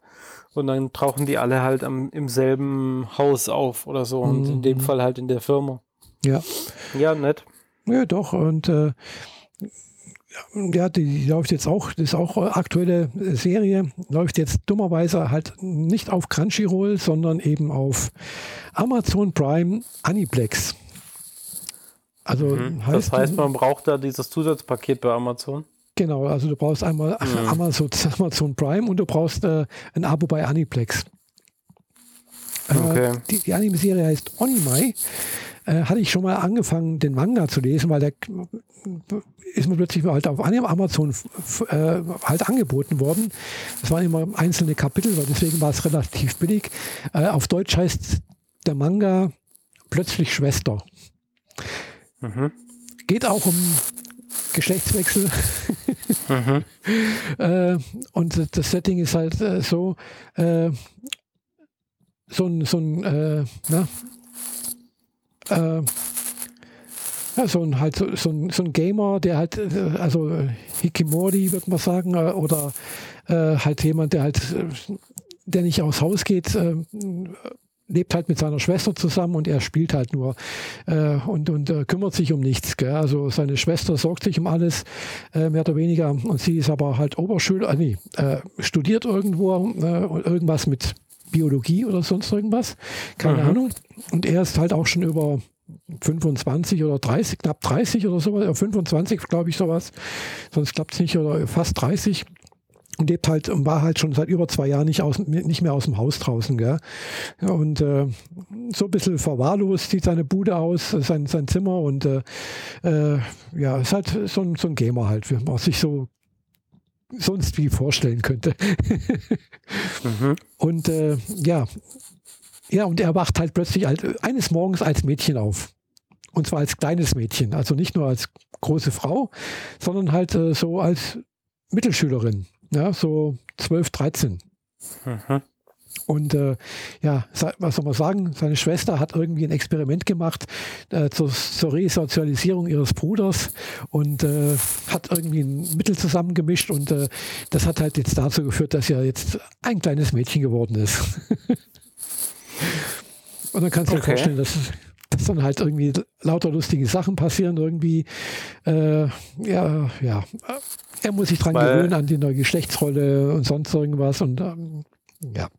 Und dann tauchen die alle halt am, im selben Haus auf oder so. Und in dem mhm. Fall halt in der Firma. Ja. Ja, nett. Ja, doch. Und äh, ja, die läuft jetzt auch, das ist auch aktuelle Serie, läuft jetzt dummerweise halt nicht auf Crunchyroll, sondern eben auf Amazon Prime Aniplex. Also mhm. heißt, das heißt, man braucht da dieses Zusatzpaket bei Amazon. Genau, also du brauchst einmal mhm. Amazon, Amazon Prime und du brauchst äh, ein Abo bei Aniplex. Äh, okay. die, die Anime-Serie heißt Onimai äh, hatte ich schon mal angefangen, den Manga zu lesen, weil der ist mir plötzlich halt auf Amazon äh, halt angeboten worden. Das waren immer einzelne Kapitel, weil deswegen war es relativ billig. Äh, auf Deutsch heißt der Manga plötzlich Schwester. Mhm. Geht auch um Geschlechtswechsel. mhm. äh, und das Setting ist halt äh, so, äh, so ein, so ein äh, na, äh, ja, so ein halt so, so, ein, so ein Gamer, der halt, äh, also Hikimori, würde man sagen, äh, oder äh, halt jemand, der halt, äh, der nicht aus Haus geht, äh, lebt halt mit seiner Schwester zusammen und er spielt halt nur äh, und, und äh, kümmert sich um nichts. Gell? Also seine Schwester sorgt sich um alles, äh, mehr oder weniger. Und sie ist aber halt Oberschüler, äh, nee, studiert irgendwo irgendwas mit Biologie oder sonst irgendwas. Keine mhm. Ahnung. Und er ist halt auch schon über 25 oder 30, knapp 30 oder sowas, 25 glaube ich sowas, sonst klappt es nicht, oder fast 30 und lebt halt und war halt schon seit über zwei Jahren nicht, aus, nicht mehr aus dem Haus draußen. Gell? Und äh, so ein bisschen verwahrlost sieht seine Bude aus, sein, sein Zimmer und äh, äh, ja, ist halt so ein, so ein Gamer halt, wie man sich so sonst wie vorstellen könnte. mhm. Und äh, ja, ja, und er wacht halt plötzlich als, eines Morgens als Mädchen auf. Und zwar als kleines Mädchen, also nicht nur als große Frau, sondern halt äh, so als Mittelschülerin, ja, so 12, 13. Mhm. Und äh, ja, was soll man sagen? Seine Schwester hat irgendwie ein Experiment gemacht äh, zur, zur, Resozialisierung ihres Bruders und äh, hat irgendwie ein Mittel zusammengemischt und äh, das hat halt jetzt dazu geführt, dass er jetzt ein kleines Mädchen geworden ist. und dann kannst du okay. dir vorstellen, dass, dass dann halt irgendwie lauter lustige Sachen passieren, irgendwie. Äh, ja, ja. Er muss sich dran Weil gewöhnen an die neue Geschlechtsrolle und sonst irgendwas und ähm, ja.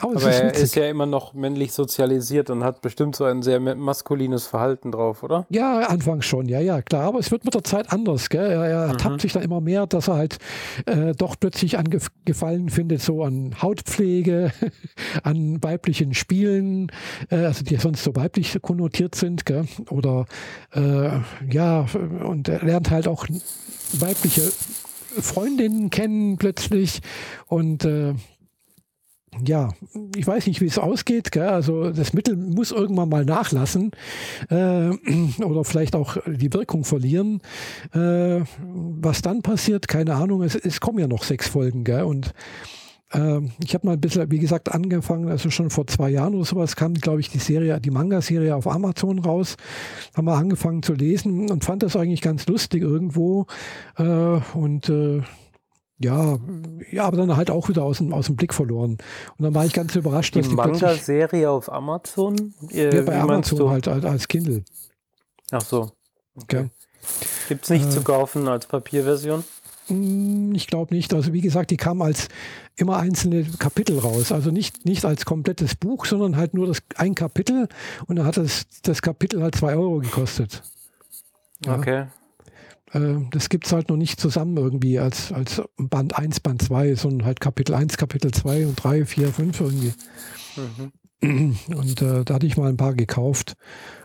Aber, Aber er ist ja immer noch männlich sozialisiert und hat bestimmt so ein sehr maskulines Verhalten drauf, oder? Ja, anfangs schon, ja, ja, klar. Aber es wird mit der Zeit anders, gell? Er, er mhm. tappt sich dann immer mehr, dass er halt äh, doch plötzlich angefallen findet, so an Hautpflege, an weiblichen Spielen, äh, also die sonst so weiblich konnotiert sind, gell? Oder äh, ja, und er lernt halt auch weibliche Freundinnen kennen plötzlich und äh, ja, ich weiß nicht, wie es ausgeht. Gell? Also das Mittel muss irgendwann mal nachlassen äh, oder vielleicht auch die Wirkung verlieren. Äh, was dann passiert, keine Ahnung. Es, es kommen ja noch sechs Folgen. Gell? Und äh, ich habe mal ein bisschen, wie gesagt, angefangen, also schon vor zwei Jahren oder sowas kam, glaube ich, die Serie, die Manga-Serie auf Amazon raus. Haben wir angefangen zu lesen und fand das eigentlich ganz lustig irgendwo. Äh, und äh, ja, ja, aber dann halt auch wieder aus dem, aus dem Blick verloren. Und dann war ich ganz überrascht, die dass die Manga-Serie auf Amazon? Äh, ja, bei Amazon halt als, als Kindle. Ach so. Okay. Gibt es nicht äh, zu kaufen als Papierversion? Hm, ich glaube nicht. Also wie gesagt, die kam als immer einzelne Kapitel raus. Also nicht, nicht als komplettes Buch, sondern halt nur das ein Kapitel und dann hat das, das Kapitel halt zwei Euro gekostet. Ja. Okay. Äh, das gibt es halt noch nicht zusammen irgendwie als, als Band 1, Band 2, sondern halt Kapitel 1, Kapitel 2 und 3, 4, 5 irgendwie. Mhm. Und äh, da hatte ich mal ein paar gekauft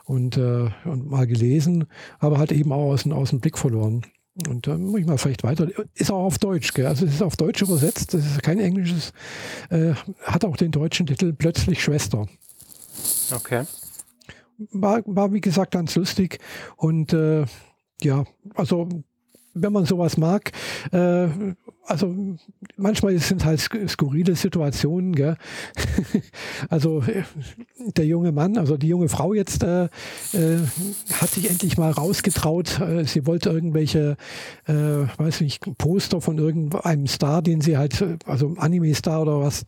und, äh, und mal gelesen, aber halt eben auch aus, aus dem Blick verloren. Und da muss ich mal vielleicht weiter. Ist auch auf Deutsch, gell? Also es ist auf Deutsch übersetzt, das ist kein englisches, äh, hat auch den deutschen Titel Plötzlich Schwester. Okay. War, war wie gesagt ganz lustig und äh, ja, also wenn man sowas mag, äh, also manchmal sind halt skurrile Situationen. Gell? also der junge Mann, also die junge Frau jetzt äh, äh, hat sich endlich mal rausgetraut. Äh, sie wollte irgendwelche, äh, weiß nicht, Poster von irgendeinem Star, den sie halt, also Anime-Star oder was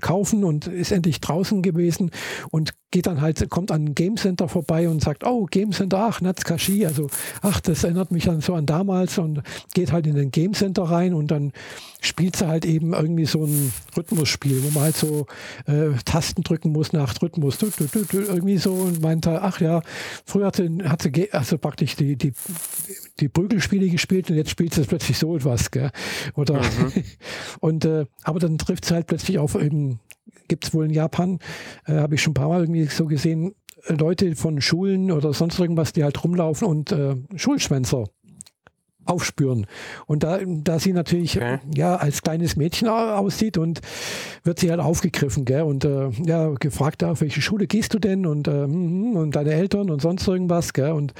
kaufen und ist endlich draußen gewesen und geht dann halt, kommt an ein Game Center vorbei und sagt, oh, Game Center, ach, Natsukashi, also ach, das erinnert mich dann so an damals und geht halt in den Game Center rein und dann spielt sie halt eben irgendwie so ein Rhythmusspiel, wo man halt so äh, Tasten drücken muss nach Rhythmus, irgendwie so und meinte, ach ja, früher hat sie, hat sie also praktisch die, die, die Prügelspiele gespielt und jetzt spielt sie plötzlich so etwas, gell? Oder mhm. und äh, aber dann trifft sie halt plötzlich auf gibt es wohl in Japan, äh, habe ich schon ein paar Mal irgendwie so gesehen, Leute von Schulen oder sonst irgendwas, die halt rumlaufen und äh, Schulschwänzer aufspüren. Und da, da sie natürlich okay. ja als kleines Mädchen aussieht und wird sie halt aufgegriffen, gell? Und äh, ja, gefragt, auf welche Schule gehst du denn? Und, äh, hm, hm, und deine Eltern und sonst irgendwas, gell? Und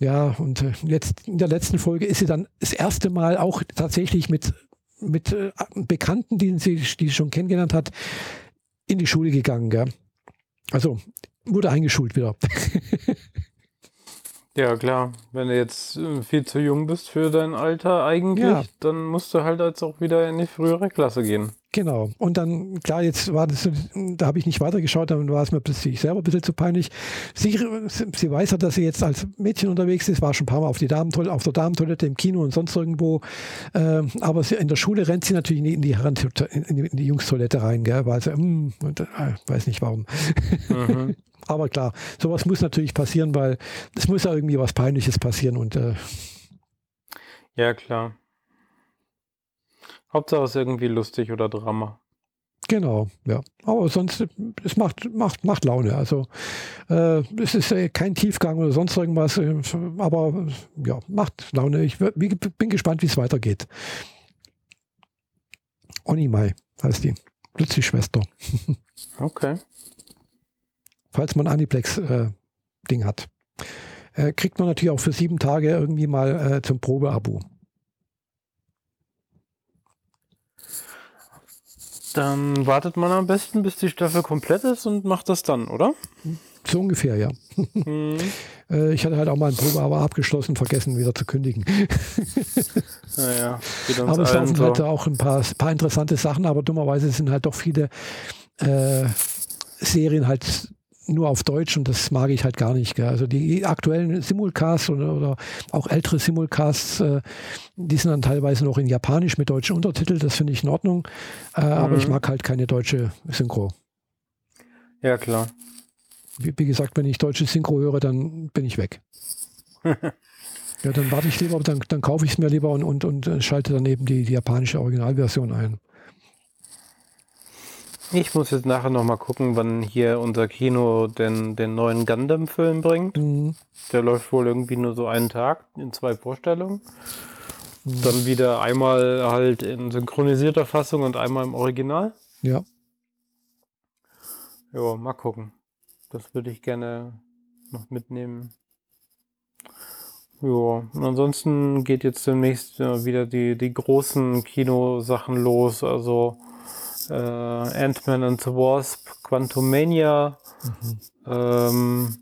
ja, und äh, jetzt in der letzten Folge ist sie dann das erste Mal auch tatsächlich mit, mit äh, Bekannten, die sie, die schon kennengelernt hat, in die Schule gegangen, gell? Also wurde eingeschult wieder. ja, klar. Wenn du jetzt äh, viel zu jung bist für dein Alter eigentlich, ja. dann musst du halt jetzt auch wieder in die frühere Klasse gehen. Genau. Und dann, klar, jetzt war das, da habe ich nicht weitergeschaut, dann war es mir plötzlich selber ein bisschen zu peinlich. Sie, sie weiß ja, dass sie jetzt als Mädchen unterwegs ist, war schon ein paar Mal auf, die Damentoilette, auf der Damentoilette im Kino und sonst irgendwo. Äh, aber sie, in der Schule rennt sie natürlich nicht in die, in die, in die Jungstoilette rein, gell, weil sie, mm, und, äh, weiß nicht warum. Mhm. aber klar, sowas muss natürlich passieren, weil es muss ja irgendwie was Peinliches passieren und äh, ja, klar. Hauptsache es ist irgendwie lustig oder Drama. Genau, ja. Aber sonst, es macht, macht, macht Laune. Also äh, es ist äh, kein Tiefgang oder sonst irgendwas, äh, aber ja, macht Laune. Ich bin gespannt, wie es weitergeht. Onimai heißt die. Lützi-Schwester. okay. Falls man Aniplex-Ding äh, hat. Äh, kriegt man natürlich auch für sieben Tage irgendwie mal äh, zum Probeabo. Dann wartet man am besten, bis die Staffel komplett ist und macht das dann, oder? So ungefähr, ja. Mhm. ich hatte halt auch mal ein Probe, aber abgeschlossen, vergessen wieder zu kündigen. naja, aber es laufen halt auch ein paar, paar interessante Sachen, aber dummerweise sind halt doch viele äh, Serien halt nur auf Deutsch und das mag ich halt gar nicht. Gell. Also die aktuellen Simulcasts oder, oder auch ältere Simulcasts, äh, die sind dann teilweise noch in Japanisch mit deutschen Untertiteln, das finde ich in Ordnung. Äh, mhm. Aber ich mag halt keine deutsche Synchro. Ja, klar. Wie, wie gesagt, wenn ich deutsche Synchro höre, dann bin ich weg. ja, dann warte ich lieber, dann, dann kaufe ich es mir lieber und, und, und schalte dann eben die, die japanische Originalversion ein. Ich muss jetzt nachher nochmal gucken, wann hier unser Kino den, den neuen Gundam-Film bringt. Mhm. Der läuft wohl irgendwie nur so einen Tag in zwei Vorstellungen. Mhm. Dann wieder einmal halt in synchronisierter Fassung und einmal im Original. Ja. Ja, mal gucken. Das würde ich gerne noch mitnehmen. Ja, und ansonsten geht jetzt demnächst wieder die, die großen Kinosachen los. Also äh, Ant-Man and the Wasp, Quantumania. Mhm. Ähm,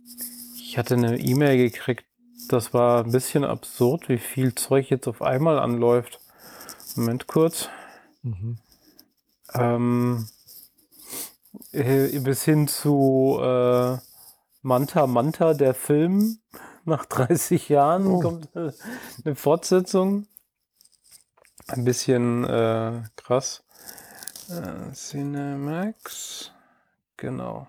ich hatte eine E-Mail gekriegt, das war ein bisschen absurd, wie viel Zeug jetzt auf einmal anläuft. Moment kurz. Mhm. Ähm, äh, bis hin zu äh, Manta Manta, der Film. Nach 30 Jahren oh. kommt eine Fortsetzung. Ein bisschen äh, krass. Äh, Cinemax. Genau.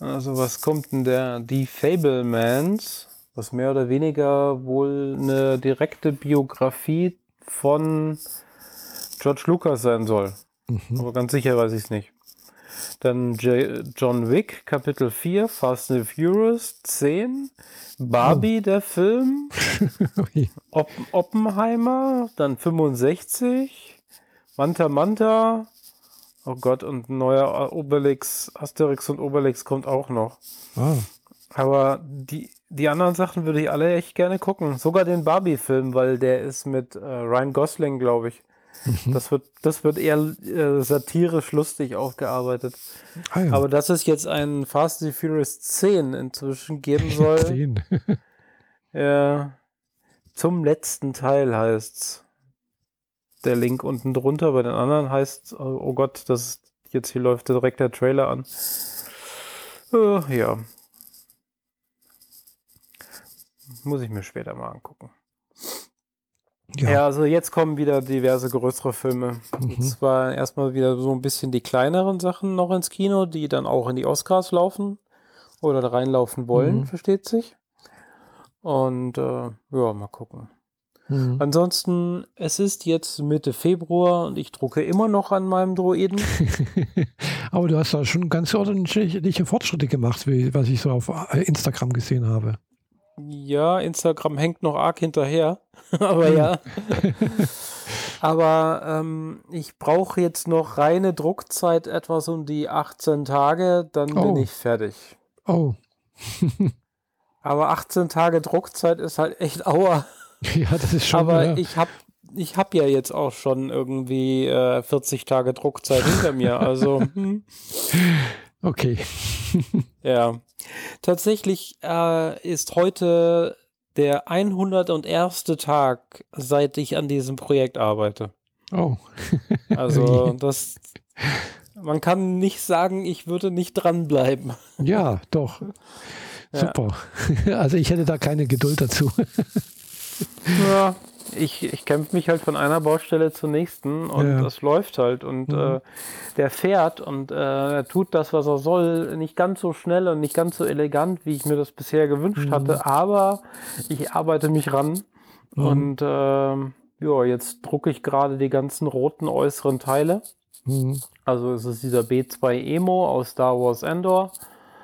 Also was kommt denn der? Die Fablemans, was mehr oder weniger wohl eine direkte Biografie von George Lucas sein soll. Mhm. Aber ganz sicher weiß ich es nicht. Dann J John Wick, Kapitel 4, Fast and Furious 10, Barbie, oh. der Film, Opp Oppenheimer, dann 65, Manta Manta. Oh Gott, und ein neuer Obelix, Asterix und Obelix kommt auch noch. Ah. Aber die, die anderen Sachen würde ich alle echt gerne gucken. Sogar den Barbie-Film, weil der ist mit äh, Ryan Gosling, glaube ich. Mhm. Das, wird, das wird eher äh, satirisch lustig aufgearbeitet. Ah, ja. Aber dass es jetzt einen Fast and Furious 10 inzwischen geben soll. 10. ja, zum letzten Teil heißt's. Der Link unten drunter. Bei den anderen heißt, oh Gott, das jetzt hier läuft direkt der Trailer an. Uh, ja. Muss ich mir später mal angucken. Ja. ja. also jetzt kommen wieder diverse größere Filme. Mhm. Und zwar erstmal wieder so ein bisschen die kleineren Sachen noch ins Kino, die dann auch in die Oscars laufen oder reinlaufen wollen, mhm. versteht sich. Und äh, ja, mal gucken. Mhm. Ansonsten, es ist jetzt Mitte Februar und ich drucke immer noch an meinem Droiden. Aber du hast da schon ganz ordentliche Fortschritte gemacht, wie, was ich so auf Instagram gesehen habe. Ja, Instagram hängt noch arg hinterher. Aber ja. Aber ähm, ich brauche jetzt noch reine Druckzeit etwas um die 18 Tage, dann oh. bin ich fertig. Oh. Aber 18 Tage Druckzeit ist halt echt Aua. Ja, das ist schon. Aber ja. ich habe ich hab ja jetzt auch schon irgendwie äh, 40 Tage Druckzeit hinter mir. Also. Hm. Okay. ja. Tatsächlich äh, ist heute der 101. Tag, seit ich an diesem Projekt arbeite. Oh. also das, man kann nicht sagen, ich würde nicht dranbleiben. Ja, doch. Super. Ja. Also ich hätte da keine Geduld dazu. Ja, ich, ich kämpfe mich halt von einer Baustelle zur nächsten und ja. das läuft halt. Und mhm. äh, der fährt und äh, er tut das, was er soll, nicht ganz so schnell und nicht ganz so elegant, wie ich mir das bisher gewünscht mhm. hatte, aber ich arbeite mich ran. Mhm. Und äh, ja, jetzt drucke ich gerade die ganzen roten äußeren Teile. Mhm. Also es ist dieser B2 Emo aus Star Wars Endor.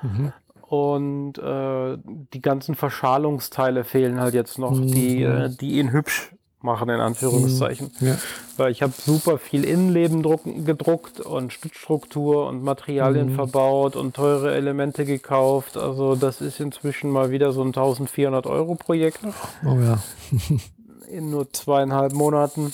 Mhm. Und äh, die ganzen Verschalungsteile fehlen halt jetzt noch, die, äh, die ihn hübsch machen, in Anführungszeichen. Mhm. Ja. Weil ich habe super viel Innenleben gedruckt und Stützstruktur und Materialien mhm. verbaut und teure Elemente gekauft. Also das ist inzwischen mal wieder so ein 1400 Euro Projekt. Oh ja. in nur zweieinhalb Monaten.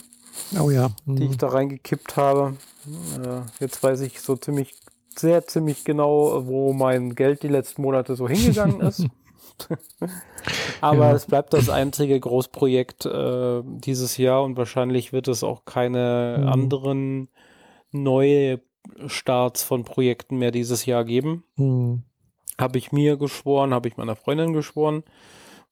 Oh ja. Mhm. Die ich da reingekippt habe. Äh, jetzt weiß ich so ziemlich sehr ziemlich genau, wo mein Geld die letzten Monate so hingegangen ist. Aber ja. es bleibt das einzige Großprojekt äh, dieses Jahr und wahrscheinlich wird es auch keine mhm. anderen neue Starts von Projekten mehr dieses Jahr geben. Mhm. Habe ich mir geschworen, habe ich meiner Freundin geschworen,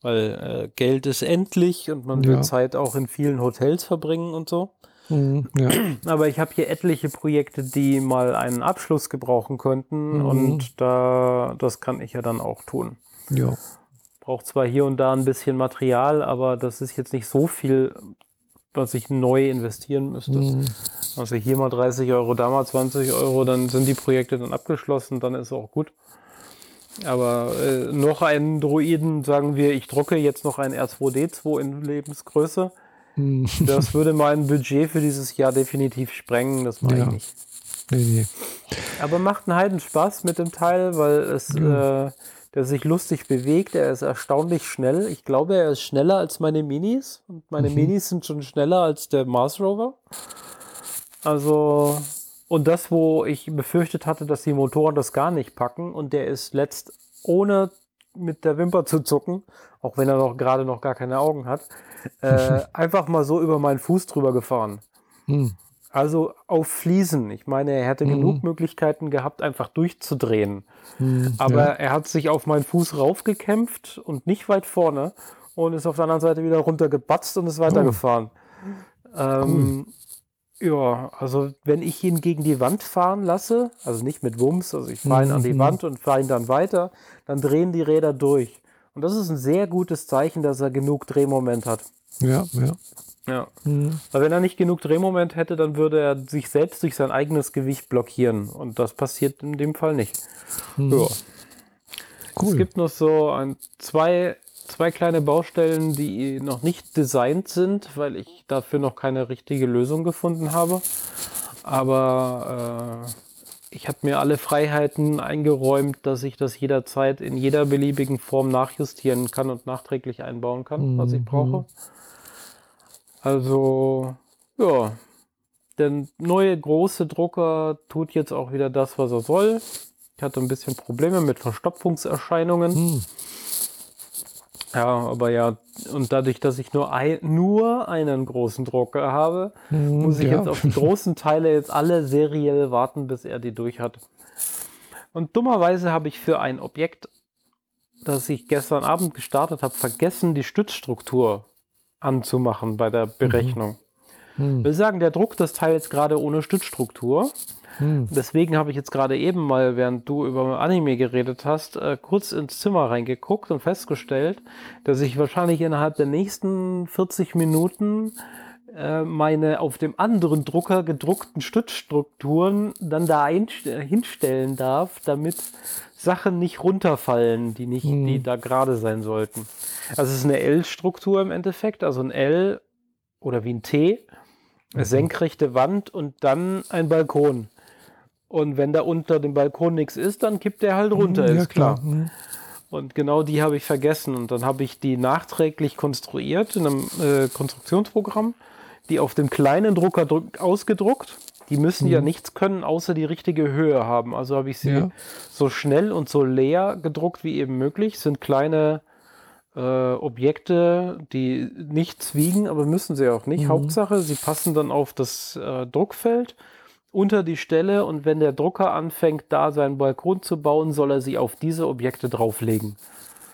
weil äh, Geld ist endlich und man ja. will Zeit auch in vielen Hotels verbringen und so. Mhm, ja. Aber ich habe hier etliche Projekte, die mal einen Abschluss gebrauchen könnten mhm. und da das kann ich ja dann auch tun. Ja. Braucht zwar hier und da ein bisschen Material, aber das ist jetzt nicht so viel, was ich neu investieren müsste. Mhm. Also hier mal 30 Euro, da mal 20 Euro, dann sind die Projekte dann abgeschlossen, dann ist auch gut. Aber äh, noch einen Droiden, sagen wir, ich drucke jetzt noch ein R2D2 in Lebensgröße hm. Das würde mein Budget für dieses Jahr definitiv sprengen, das mache ja. ich nicht. Nee, nee. Aber macht einen Heiden Spaß mit dem Teil, weil es ja. äh, der sich lustig bewegt, er ist erstaunlich schnell. Ich glaube, er ist schneller als meine Minis und meine mhm. Minis sind schon schneller als der Mars Rover. Also und das, wo ich befürchtet hatte, dass die Motoren das gar nicht packen und der ist letzt ohne mit der Wimper zu zucken, auch wenn er noch gerade noch gar keine Augen hat, äh, einfach mal so über meinen Fuß drüber gefahren. Hm. Also auf Fliesen. Ich meine, er hätte hm. genug Möglichkeiten gehabt, einfach durchzudrehen. Hm, Aber ja. er hat sich auf meinen Fuß raufgekämpft und nicht weit vorne und ist auf der anderen Seite wieder runtergebatzt und ist weitergefahren. Oh. Ähm, ja, also wenn ich ihn gegen die Wand fahren lasse, also nicht mit Wumms, also ich fahre ihn an die mhm. Wand und fahre ihn dann weiter, dann drehen die Räder durch. Und das ist ein sehr gutes Zeichen, dass er genug Drehmoment hat. Ja, ja. Ja. Mhm. Weil wenn er nicht genug Drehmoment hätte, dann würde er sich selbst durch sein eigenes Gewicht blockieren. Und das passiert in dem Fall nicht. Mhm. Ja. Cool. Es gibt noch so ein, zwei, zwei kleine Baustellen, die noch nicht designt sind, weil ich dafür noch keine richtige Lösung gefunden habe. Aber ich habe mir alle Freiheiten eingeräumt, dass ich das jederzeit in jeder beliebigen Form nachjustieren kann und nachträglich einbauen kann, mhm. was ich mhm. Also, ja, der neue große Drucker tut jetzt auch wieder das, was er soll. Ich hatte ein bisschen Probleme mit Verstopfungserscheinungen. Mhm. Ja, aber ja, und dadurch, dass ich nur, ein, nur einen großen Drucker habe, mhm, muss ich ja. jetzt auf die großen Teile jetzt alle seriell warten, bis er die durch hat. Und dummerweise habe ich für ein Objekt, das ich gestern Abend gestartet habe, vergessen, die Stützstruktur anzumachen bei der mhm. Berechnung. Mhm. Wir sagen, der druckt das Teil jetzt gerade ohne Stützstruktur. Hm. Deswegen habe ich jetzt gerade eben mal, während du über Anime geredet hast, äh, kurz ins Zimmer reingeguckt und festgestellt, dass ich wahrscheinlich innerhalb der nächsten 40 Minuten äh, meine auf dem anderen Drucker gedruckten Stützstrukturen dann da hinstellen darf, damit Sachen nicht runterfallen, die nicht, hm. die da gerade sein sollten. Also es ist eine L-Struktur im Endeffekt, also ein L oder wie ein T, eine mhm. senkrechte Wand und dann ein Balkon. Und wenn da unter dem Balkon nichts ist, dann kippt der halt runter, ja, ist klar. klar. Mhm. Und genau die habe ich vergessen. Und dann habe ich die nachträglich konstruiert in einem äh, Konstruktionsprogramm, die auf dem kleinen Drucker ausgedruckt. Die müssen mhm. ja nichts können, außer die richtige Höhe haben. Also habe ich sie ja. so schnell und so leer gedruckt wie eben möglich. Sind kleine äh, Objekte, die nichts wiegen, aber müssen sie auch nicht. Mhm. Hauptsache, sie passen dann auf das äh, Druckfeld unter die Stelle und wenn der Drucker anfängt, da seinen Balkon zu bauen, soll er sie auf diese Objekte drauflegen.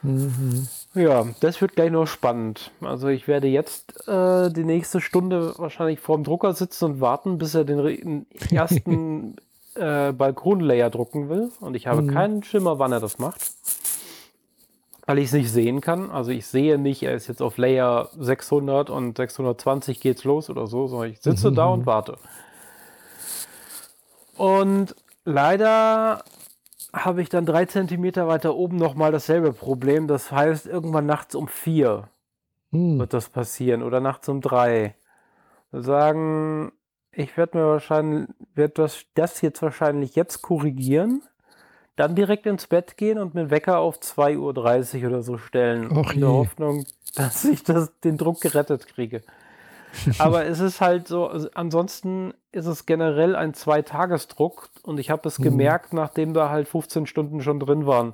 Mhm. Ja, das wird gleich noch spannend. Also ich werde jetzt äh, die nächste Stunde wahrscheinlich vor dem Drucker sitzen und warten, bis er den ersten äh, Balkonlayer drucken will. Und ich habe mhm. keinen Schimmer, wann er das macht. Weil ich es nicht sehen kann. Also ich sehe nicht, er ist jetzt auf Layer 600 und 620 geht's los oder so, sondern ich sitze mhm. da und warte. Und leider habe ich dann drei Zentimeter weiter oben nochmal dasselbe Problem. Das heißt, irgendwann nachts um vier hm. wird das passieren oder nachts um drei. Sagen, ich werde mir wahrscheinlich, werde das, das jetzt wahrscheinlich jetzt korrigieren, dann direkt ins Bett gehen und mit Wecker auf 2.30 Uhr oder so stellen. Och in der Hoffnung, dass ich das, den Druck gerettet kriege. Aber es ist halt so, also ansonsten ist es generell ein Zweitagesdruck und ich habe es mhm. gemerkt, nachdem da halt 15 Stunden schon drin waren.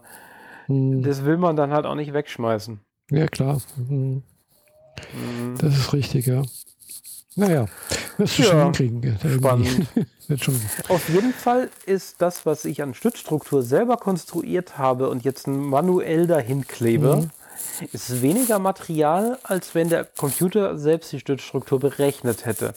Mhm. Das will man dann halt auch nicht wegschmeißen. Ja, klar. Mhm. Das ist richtig, ja. Naja, wirst du ja, schon hinkriegen. Spannend. schon. Auf jeden Fall ist das, was ich an Stützstruktur selber konstruiert habe und jetzt manuell dahin klebe, mhm ist weniger Material, als wenn der Computer selbst die Stützstruktur berechnet hätte.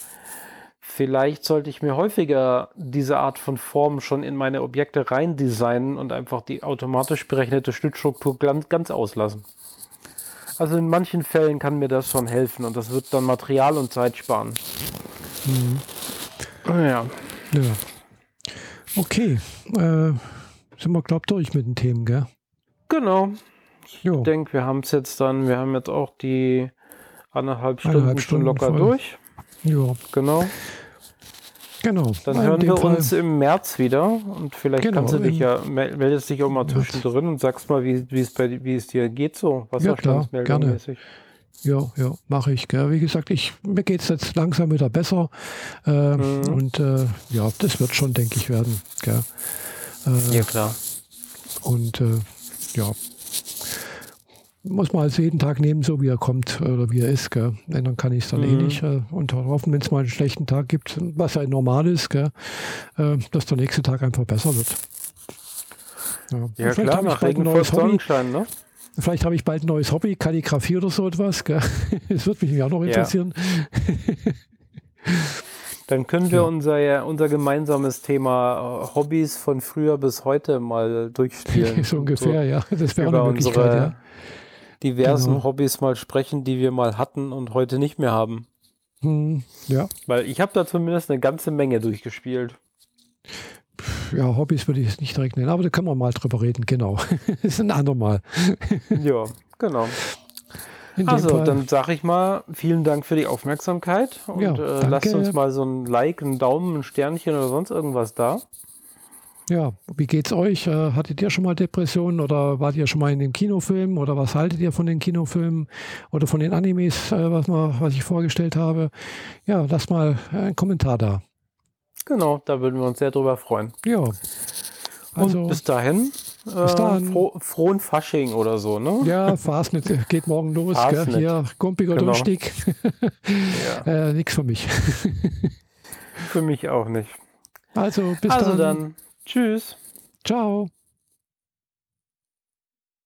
Vielleicht sollte ich mir häufiger diese Art von Form schon in meine Objekte rein designen und einfach die automatisch berechnete Stützstruktur ganz, ganz auslassen. Also in manchen Fällen kann mir das schon helfen und das wird dann Material und Zeit sparen. Mhm. Ja. ja. Okay. Äh, sind wir, glaube ich, durch mit den Themen, gell? Genau. Ich denke, wir haben es jetzt dann, wir haben jetzt auch die anderthalb Stunden, anderthalb Stunden locker voll. durch. Ja. Genau. Genau. Dann ja, hören wir Fall. uns im März wieder und vielleicht genau, kannst du dich ja, meldest dich auch mal zwischendrin und sagst mal, wie, wie, es, bei, wie es dir geht so. Ja, klar, gerne. Ja, ja, mache ich. Gell. Wie gesagt, ich, mir geht es jetzt langsam wieder besser. Äh, mhm. Und äh, ja, das wird schon, denke ich, werden. Gell. Äh, ja, klar. Und äh, ja, muss man also jeden Tag nehmen, so wie er kommt oder wie er ist. Gell. Ändern kann ich es dann eh mhm. eh nicht. Äh, und hoffen, wenn es mal einen schlechten Tag gibt, was ja normal ist, gell, äh, dass der nächste Tag einfach besser wird. Ja, ja klar, nach Regen folgt Sonnenschein, ne? Vielleicht habe ich bald ein neues Hobby, Kalligrafie oder so etwas. Gell. Das würde mich auch noch interessieren. Ja. Dann können wir unser, unser gemeinsames Thema äh, Hobbys von früher bis heute mal durchspielen. so ungefähr, so ja. Das wäre eine Möglichkeit, unsere, ja diversen genau. Hobbys mal sprechen, die wir mal hatten und heute nicht mehr haben. Hm, ja. Weil ich habe da zumindest eine ganze Menge durchgespielt. Ja, Hobbys würde ich es nicht direkt nennen, aber da können wir mal drüber reden, genau. das ist ein andermal. ja, genau. also, dann sage ich mal, vielen Dank für die Aufmerksamkeit und ja, äh, lasst uns mal so ein Like, einen Daumen, ein Sternchen oder sonst irgendwas da. Ja, wie geht's euch? Äh, hattet ihr schon mal Depressionen oder wart ihr schon mal in dem Kinofilm oder was haltet ihr von den Kinofilmen oder von den Animes, äh, was, mal, was ich vorgestellt habe? Ja, lasst mal einen Kommentar da. Genau, da würden wir uns sehr drüber freuen. Ja. Also, Und bis dahin, bis dahin. Äh, froh, frohen Fasching oder so, ne? Ja, Fastnet geht morgen los. Gell? Hier, gumpiger genau. Durchstieg. ja. äh, nix für mich. für mich auch nicht. Also, bis also dann. dann. Tschüss. Ciao.